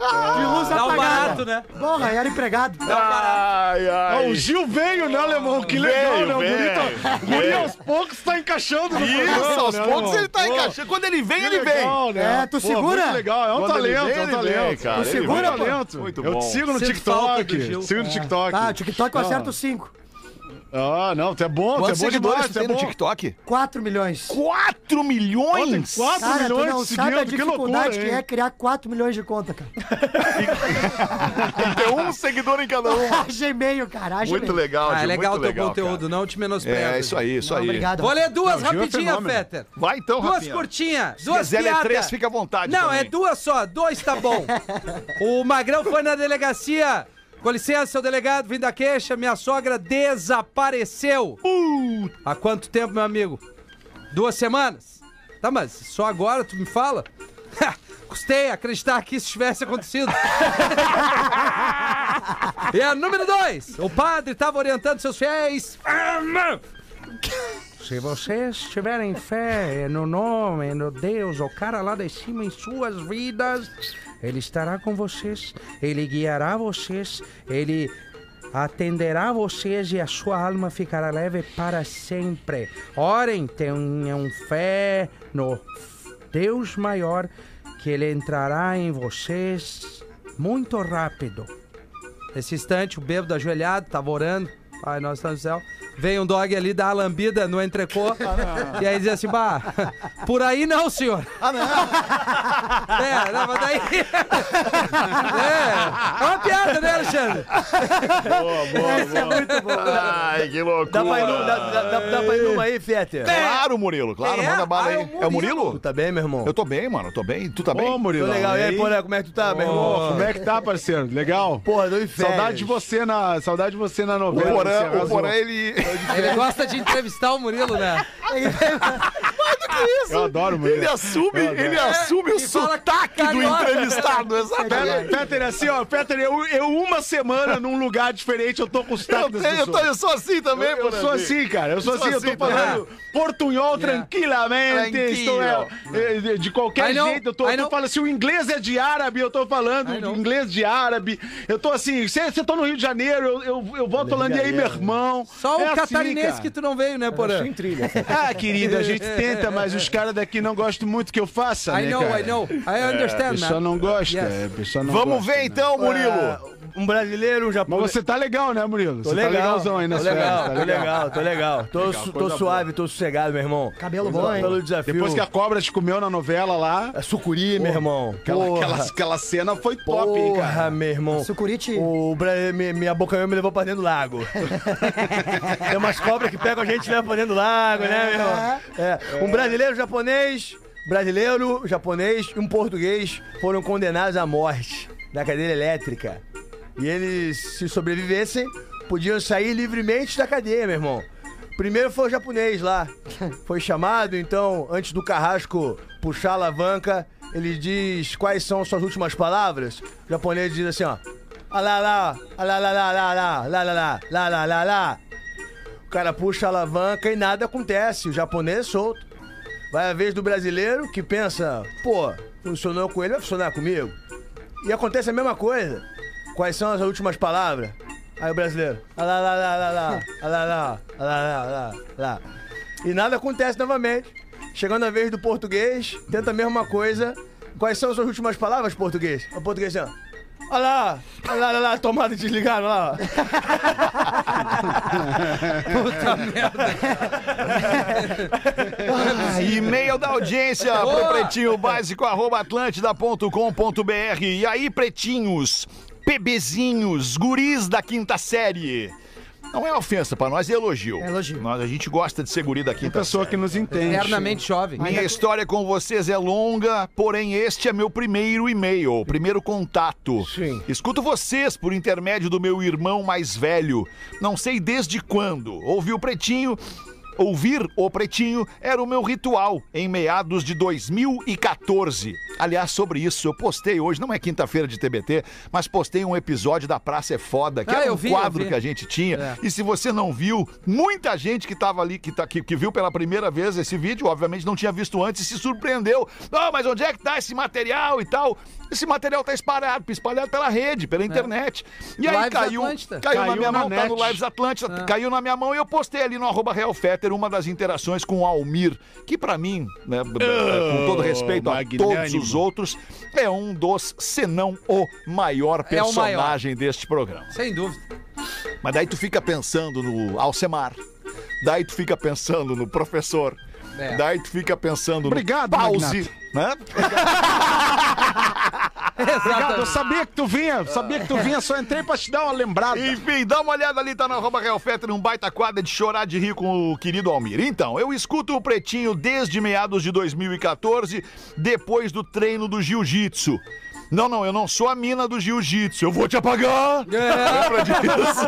De luz Dá um apagada. barato, né? Porra, era empregado. Ai, Ah, ai. o Gil veio, né, Alemão? Que legal, Veio, né? O guri, tá- o guri aos poucos tá encaixando no Isso, programa, aos né, poucos Alemão? ele tá Pô, encaixando. Quando ele vem, que ele vem. legal, né? É, tu Pô, segura? Muito legal, é um Quando ele talento, vem, é um ele talento. vem, cara. Tu Ele segura, vem. é um talento. Muito Eu bom. te sigo no Sinto falta do TikTok. Gil. Sigo no TikTok. Ah, o TikTok eu acerto 5. Ah, não, tu é bom, tu é Quantos bom seguidores demais, tu tu é tem no bom. TikTok? 4 milhões. 4 milhões? 4 Cara, tu milhões não de sabe a seguidores, que dificuldade loucura, que hein? é criar 4 milhões de conta, cara. Tem um seguidor em cada um. Haja e-mail, cara. haja Muito e-mail. legal, Ah, é Gil, legal o muito teu legal, conteúdo, não te menospreza. É, isso aí, isso Não, aí. Obrigado. Vou ler duas Não, Gil é rapidinhas, fenômeno. Fetter. Vai então, Duas Rafinha. curtinhas, Se duas quiser ler piadas. três, fica à vontade Não, também. é duas só, dois tá bom. o Magrão foi na delegacia. Com licença, seu delegado, vim da queixa, minha sogra desapareceu. Há quanto tempo, meu amigo? Duas semanas? Tá, mas só agora tu me fala? Custei acreditar que isso tivesse acontecido. e a número dois, o padre estava orientando seus fiéis. Se vocês tiverem fé no nome, no Deus, o cara lá de cima em suas vidas, ele estará com vocês, ele guiará vocês, ele atenderá vocês e a sua alma ficará leve para sempre. Orem, tenham fé no Deus maior, que ele entrará em vocês muito rápido. Nesse instante, o bêbado ajoelhado, tava orando. Pai, nós estamos no céu. Vem um dog ali, dá uma lambida no entrecô. e aí diz assim, bah, por aí não, senhor. Ah, não. É, não, mas daí... é, é uma piada, né, Alexandre? Esse é muito bom. Ai, que loucura. Dá pra ir, num- dá, dá, dá, pra ir numa aí, Fetter? Claro, Murilo, claro, É? manda bala Ah, aí. é o É o Tu Murilo? tá bem, meu irmão? Eu tô bem, mano, tô bem. Tu tá bem? Ô, Tô Murilo. legal. E aí, Porã, como é que tu tá, meu irmão? Como é que tá, parceiro? Legal? Porra, deu em férias. Saudade de você na, saudade de você na O novela. Porã, o arrasou. Porã, ele... Ele gosta de entrevistar o Murilo, né? Eu adoro, Ele Murilo. assume, ele assume o e fala sotaque do entrevistado, exatamente. Peter, assim, ó, Peter, eu, eu uma semana num lugar diferente, eu tô com o Eu, sotaque tenho, eu, tô- eu sou assim também, Eu, eu sou assim, cara. Eu sou Eu sou assim, eu assim tô falando portunhol tranquilamente. Estou, é, é, de- de qualquer I know, jeito. Eu tô, eu falando, se o inglês é de árabe, eu tô falando inglês de árabe. Eu tô assim, se você tô no Rio de Janeiro, eu, eu, eu volto falando, e aí, meu irmão? Só o É assim, catarinense que tu não veio, né, Porã? Ah, querida, a gente tenta, mas os caras daqui não gostam muito que eu faça, I né, know, cara? I know. I A understand, pessoa man. não gosta, Yes. é, a pessoa não Vamos gosta, ver né? então, Murilo. Ah, Um brasileiro, um Mas japonês. você tá legal, né, Murilo? Tô você legal, tá legalzão aí tô nas legal, férias, tá tô legal, tô legal. Tô, su- tô coisa suave, tô sossegado, meu irmão. Cabelo bom, hein? Pelo desafio. Depois que a cobra te comeu na novela lá, É sucuri, meu irmão. aquela, Porra. aquela, aquela cena foi top, hein, Porra, cara? meu irmão. Sucurite. O Bra... mi- Minha boca me levou pra dentro do lago. Tem umas cobras que pegam a gente e levam pra dentro do lago, né, meu irmão? É. Um brasileiro, japonês, brasileiro, japonês e um português foram condenados à morte da cadeira elétrica. E eles, se sobrevivessem, podiam sair livremente da cadeia, meu irmão. Primeiro foi o japonês lá. Foi chamado, então, antes do carrasco puxar a alavanca, ele diz quais são suas últimas palavras. O japonês diz assim, ó. Alá lá, alá lá lá lá lá, lá lá lá, lá lá lá. O cara puxa a alavanca e nada acontece. O japonês é solto. Vai a vez do brasileiro que pensa, pô, funcionou com ele, vai funcionar comigo. E acontece a mesma coisa. Quais são as últimas palavras? Aí o brasileiro. Alá lá lá lá lá, alá lá, alá lá lá lá. E nada acontece novamente. Chegando a vez do português, tenta a mesma coisa. Quais são as suas últimas palavras, português? O português assim, ó. Olha lá, olha lá, olha lá, tomada desligada lá. Puta merda. Ah, E-mail da audiência pro pretinho básico arroba atlântida.com.br. E aí, pretinhos, bebezinhos, guris da quinta série. Não é ofensa pra nós, é elogio. É elogio. Nós, a gente gosta de ser guri da quinta Pessoa série. que nos entende. Eternamente jovem. Minha história com vocês é longa, porém este é meu primeiro e-mail, primeiro contato. Sim. Escuto vocês por intermédio do meu irmão mais velho. Não sei desde quando. Ouvi o Pretinho. Ouvir o Pretinho era o meu ritual em meados de 2014. Aliás, sobre isso, eu postei hoje, não é quinta-feira de TBT, mas postei um episódio da Praça é Foda, que Ah, era um vi, quadro que a gente tinha. É. E se você não viu, muita gente que tava ali, que, tá, que, que viu pela primeira vez esse vídeo, obviamente não tinha visto antes, e se surpreendeu. Ah, mas onde é que tá esse material e tal? Esse material tá espalhado, espalhado pela rede, pela internet. E aí É. Caiu, Atlântida. caiu, na Caiu minha na mão, tá no net. Lives Atlântida, caiu na minha mão e eu postei ali no arroba Real Fetter uma das interações com o Almir, que pra mim, né, b- com todo respeito a magnânimo. todos os outros, é um dos, se não o maior É o maior. personagem deste programa. Sem dúvida. Mas daí tu fica pensando no Alcemar. Daí tu fica pensando no professor. É. Daí tu fica pensando Obrigado, no pause. Né? Obrigado, eu sabia que tu vinha, sabia que tu vinha, só entrei pra te dar uma lembrada. Enfim, dá uma olhada ali, tá na arroba Real Fetter, um baita quadra de chorar de rir com o querido Almir. Então, eu escuto o Pretinho desde meados de 2014, depois do treino do Jiu-Jitsu. Não, não, eu não sou a mina do jiu-jitsu. Eu vou te apagar. Lembra disso?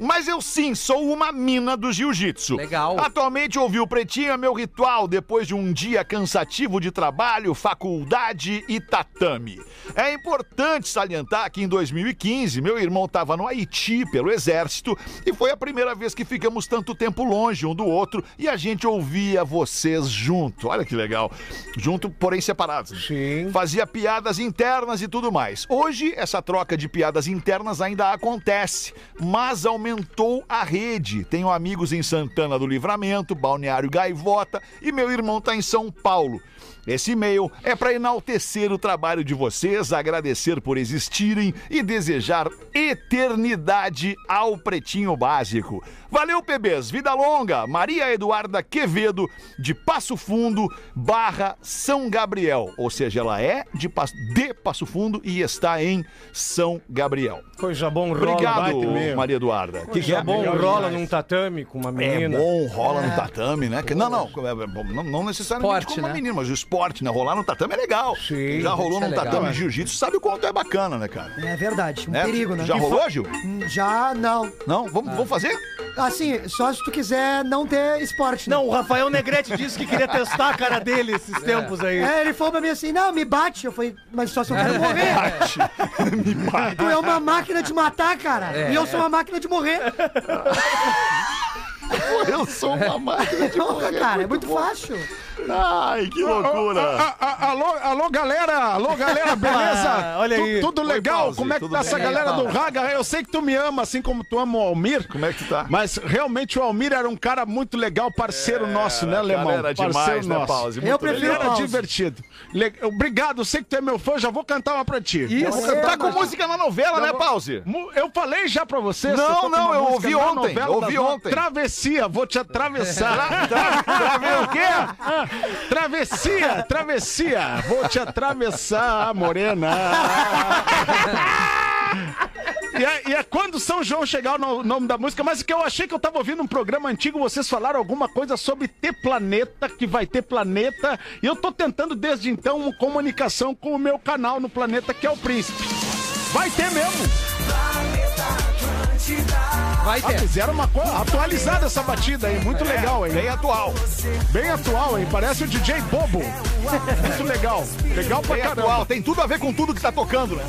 Mas eu sim sou uma mina do jiu-jitsu. Legal. Atualmente ouvir o Pretinho é meu ritual depois de um dia cansativo de trabalho, faculdade e tatame. É importante salientar que em 2015 meu irmão estava no Haiti pelo exército e foi a primeira vez que ficamos tanto tempo longe um do outro e a gente ouvia vocês junto. Olha que legal. Junto, porém separados. Sim. Fazia piadas internas e tudo mais. Hoje, essa troca de piadas internas ainda acontece, mas aumentou a rede. Tenho amigos em Santana do Livramento, Balneário Gaivota e meu irmão tá em São Paulo. Esse e-mail é para enaltecer o trabalho de vocês, agradecer por existirem e desejar eternidade ao Pretinho Básico. Valeu, PBs. Vida longa. Maria Eduarda Quevedo, de Passo Fundo, barra São Gabriel. Ou seja, ela é de, Passo- de Passo Fundo e está em São Gabriel. Coisa bom, rola. Obrigado. Maria Eduarda. Que Coisa bom, Legal rola demais. num tatame com uma é menina. bom, rola no tatame, né? Que- Não, não, é bom, não, não necessariamente Esporte, com uma né? menina, mas o esporte, né? Rolar no tatame é legal. Sim, Já rolou é no legal. tatame de jiu-jitsu, sabe o quanto é bacana, né, cara? É verdade, um Né? perigo, né? Já rolou, Gil? Hum, Já não. Não? Vamos, vamos fazer? Assim, só se tu quiser não ter esporte. né? Não, o Rafael Negrete disse que queria testar a cara dele esses tempos aí. É, ele falou pra mim assim, não, me bate. Eu falei, mas só se eu quero morrer. Me bate. Tu é uma máquina de matar, cara. É. E eu sou uma máquina de morrer. Eu sou uma máquina de Porra, morrer, cara, é muito fácil. Ai, que loucura. Ah, ah, alô, alô, galera! Alô, galera, beleza? Ah, olha aí. Tu- tudo Oi, legal? Pause, Como é que tudo tá bem? essa galera do Raga? Eu sei que tu me ama, assim como tu ama o Almir. Como é que tu tá? Mas realmente o Almir era um cara muito legal, parceiro nosso, né, Alemão? Cara, era parceiro demais, né, Pause? Eu Muito prefiro Ele legal. era Pause. divertido. Le- Obrigado, eu sei que tu é meu fã, já vou cantar uma pra ti. Isso. Cantar Tá com música na novela, né, Pause? Mu- Eu falei já pra vocês. Não, eu tô com não, eu música ouvi na ontem, novela ouvi das no- ontem. Travessia, vou te atravessar. Travei o quê? Travessia, travessia, vou te atravessar, morena. E é, e é quando São João chegar o nome da música, mas que eu achei que eu tava ouvindo um programa antigo, vocês falaram alguma coisa sobre ter planeta, que vai ter planeta, e eu tô tentando desde então uma comunicação com o meu canal no planeta, que é o Príncipe. Vai ter mesmo. Vai Ah, ter. fizeram uma coisa atualizada essa batida aí, muito legal, hein? Bem atual. Bem atual, hein? Parece o DJ Bobo. Muito legal. Legal pra Bem caramba. atual. Tem tudo a ver com tudo que tá tocando, né?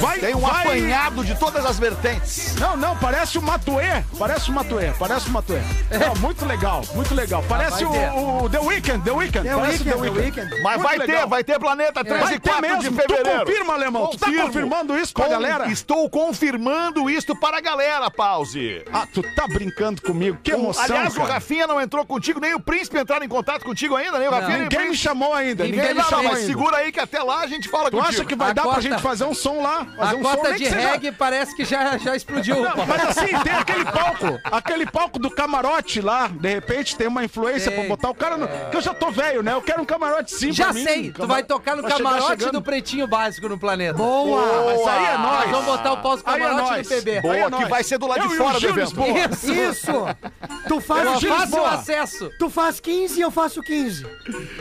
Vai, Tem um vai- apanhado de todas as vertentes. Não, não, parece o Matuê. Parece o Matuê, parece o Matuê. Não, muito legal, muito legal. Parece ter. o, o The Weeknd, The Weeknd. The parece Weeknd, o The Weeknd. Mas Muito vai ter, legal. vai ter Planeta 3 Vai e ter 4 de mesmo. Tu fevereiro. confirma, Alemão? Tu tá Confirmo. confirmando isso pra Com- galera? Estou confirmando isto para a galera, Pause. Ah, tu tá brincando comigo? Que emoção, Aliás, o cara. Rafinha não entrou contigo, nem o Príncipe entraram em contato contigo ainda, nem o Rafinha, nem o Ninguém me chamou ainda. Ninguém, Ninguém me não, chamou mas ainda. segura aí que até lá a gente fala Tu contigo. acha que vai A dar pra cota- gente fazer um som lá? A Fazer um som cota nem de seja- reggae parece que já, já explodiu. Não, mas assim, tem aquele palco, aquele palco do camarote lá, de repente tem uma influência Tem. pra botar o cara no. Que eu já tô velho, né? Eu quero um camarote sim Já pra mim. sei, tu Camar- vai tocar no Vai camarote do Pretinho Básico no planeta. Boa! Mas aí é Nós nóis. vamos botar o Aí é do PB. Boa, é que vai ser do lado Eu de o fora do Gil evento. Lisboa. Isso. Isso! Tu faz, Eu o Gil faço o acesso. tu faz 15 e eu faço 15.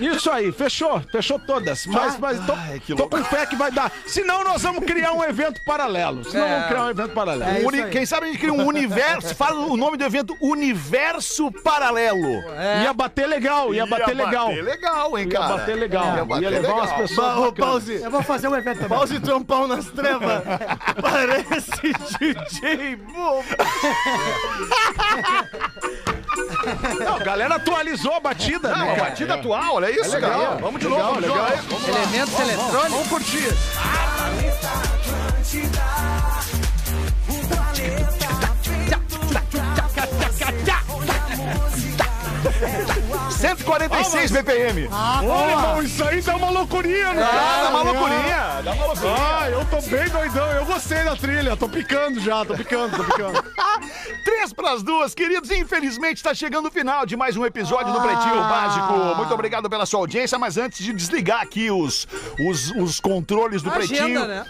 Isso aí, fechou, fechou todas. Mas, mas tô, que tô com fé que vai dar. Senão nós vamos criar um evento paralelo. Senão É. vamos criar um evento paralelo. É Um uni-. Quem sabe a gente cria um universo, fala o nome do evento Universo Paralelo. Ia bater legal, ia, bater legal. bater legal, hein, Ia cara? bater legal. Ia Ia, bater levar legal. umas pessoas. Ba- pause. Eu vou fazer um evento também. Pause trompão nas trevas. Parece DJ Bobo. Não, a galera atualizou a batida, Não, né? a batida atual, olha isso, É legal, cara. Vamos de legal, novo, vamos legal. Vamos. Elementos eletrônicos. Vamos curtir. Ah, 146 BPM. Ô, irmão, isso aí dá uma loucurinha, né? Ah, dá uma loucurinha, dá uma loucurinha. Ah, eu tô bem doidão. Eu gostei da trilha. Tô picando já, tô picando, tô picando. Três pras duas, queridos. Infelizmente está chegando o final de mais um episódio do Pretinho Básico. Muito obrigado pela sua audiência, mas antes de desligar aqui os, os, os controles do Agenda, Pretinho. né?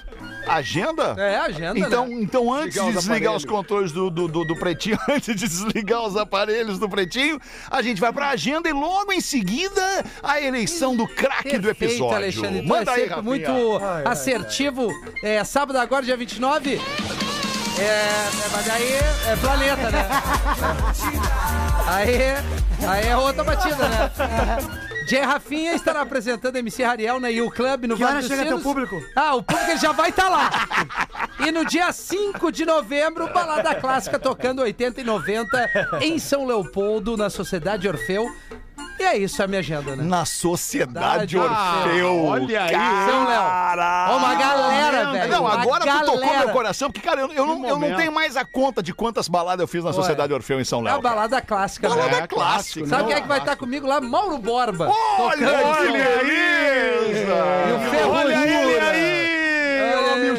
Agenda? É, agenda, Então, né? então antes Desligar de os desligar os aparelhos. controles do, do, do, do Pretinho, antes de desligar os aparelhos do Pretinho, a gente vai pra agenda e logo em seguida a eleição do craque do episódio. Alexandre. Tu Manda é aí, Rafinha. muito assertivo. É, sábado agora, dia 29. É, é, mas daí é planeta, né? Aí, aí é outra batida, né? Jay Rafinha estará apresentando MC Rariel na U Club no Que Vale hora dos chega Sinos. teu público? Ah, o público já vai estar lá. E no dia 5 de novembro, Balada Clássica tocando 80 e 90 em São Leopoldo, na Sociedade Orfeu. E é isso a minha agenda, né? Na Sociedade Ah, Orfeu. olha aí, São Léo. Ó, uma galera, velho. Não, agora tu tocou meu coração, porque, cara, eu, eu não, eu não tenho mais a conta de quantas baladas eu fiz na Sociedade Orfeu em São É Léo. a balada clássica, Balada velho. clássica. Sabe não. quem é que vai estar comigo lá? Mauro Borba. Olha, olha E o aí! Ferrugem. Olha aí, aí.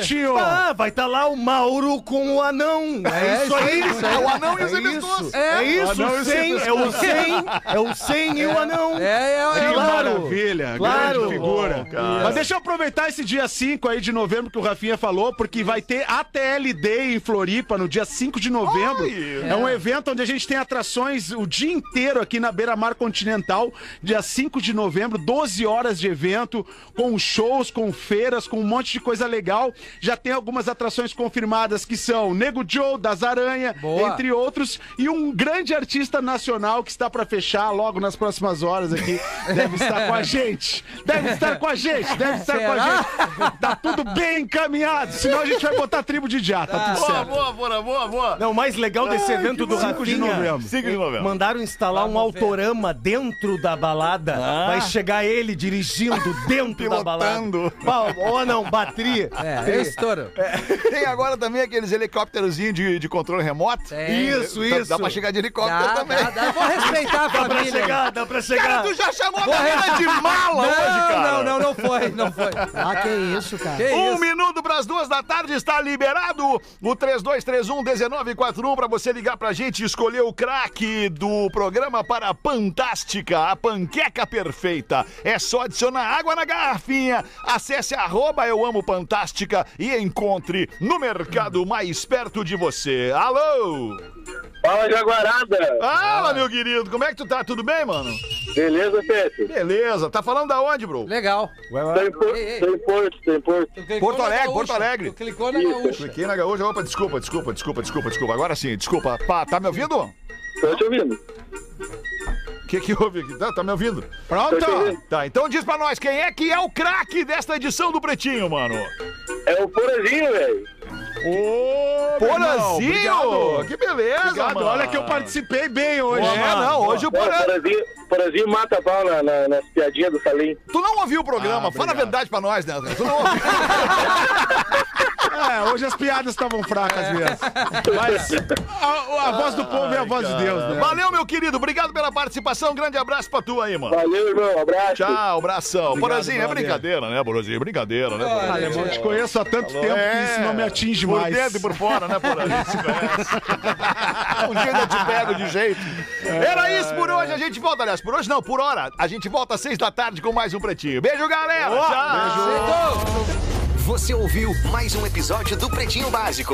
Miltinho. Ah, vai estar lá o Mauro com o anão. É, isso aí. É o anão e os É isso, é isso, e os 100, é o 100, é o 100 e o anão. É, é, é, Que claro. maravilha, Claro. grande figura. Mas deixa eu aproveitar esse dia 5 aí de novembro que o Rafinha falou, porque vai ter ATLD em Floripa no dia 5 de novembro. É um evento onde a gente tem atrações o dia inteiro aqui na Beira Mar Continental, dia 5 de novembro, 12 horas de evento, com shows, com feiras, com um monte de coisa legal. Já tem algumas atrações confirmadas que são Nego Joe, das Aranha, Boa. entre outros, e um grande artista nacional que está para fechar logo nas próximas horas aqui. Deve estar com a gente. Deve estar com a gente. Deve estar com a Será? gente. Tá tudo bem encaminhado. Senão a gente vai botar a tribo de já. Tá tudo Boa, certo. boa, boa, boa, boa. Não, o mais legal desse evento do 5 de novembro. 5 de novembro. Mandaram instalar um autorama dentro da balada. Vai chegar ele dirigindo dentro da balada. Pilotando. Ba- Ou não, bateria. É, é estouro. Tem agora também aqueles helicópterozinhos de, de controle remoto. Tem. Isso, Dá- isso. Dá pra chegar de helicóptero Dá, também. dá, dá. Eu Vou respeitar a Dá pra família. chegar, dá pra Cara, chegar. tu já chamou a galera de mala hoje, Não, cara. não, não, não foi, não foi. Ah, que isso, cara. Que Um isso? minuto para as duas da tarde está liberado o 3231-1941 para você ligar pra gente e escolher o craque do programa para a Fantástica, a panqueca perfeita. É só adicionar água na garrafinha. Acesse arroba eu amo Fantástica e encontre no mercado mais perto de você. Alô? Fala, Jaguarada! Fala, meu querido, como é que tu tá? Tudo bem, mano? Beleza, Pepe? Beleza, tá falando da onde, bro? Legal. Tô em, Por- Ei, ei. tô em Porto, tô em Porto. Porto Alegre, gaúcha. Porto Alegre. Tu clicou na gaúcha. Cliquei na gaúcha, opa, desculpa, desculpa, desculpa, desculpa, desculpa, desculpa. Agora sim, desculpa. Pá, tá me ouvindo? Tô te ouvindo. O que que houve aqui? Tá, tá me ouvindo? Pronto? Ouvindo. Tá, então diz pra nós, quem é que é o craque desta edição do Pretinho, mano? É o Porazinho, velho. Ô, Porazinho! Que beleza, Obrigado. mano. Olha que eu participei bem hoje. É, não, hoje o. Porazinho, Porazinho mata pau na, na, nas piadinhas do Salim. Tu não ouviu o programa, Ah, fala a verdade pra nós, né? Tu não ouviu. É, hoje as piadas estavam fracas mesmo. Mas a, a voz do povo é a voz de Deus, né? Valeu, meu querido, obrigado pela participação, grande abraço pra tu aí, mano. Valeu, irmão. Abraço. Tchau, abração. Porazinho, é brincadeira, né, Porazinho? Brincadeira, né, Ah, Porazinho? Eu te conheço há tanto tempo que isso não me atinge por mais. dentro e por fora, né, Porazinho? Se conhece. um dia eu te pego de jeito. Era isso por hoje, a gente volta, aliás, por hoje não, por hora. A gente volta às seis da tarde com mais um Pretinho. Beijo, galera. Tchau. Você ouviu mais um episódio do Pretinho Básico.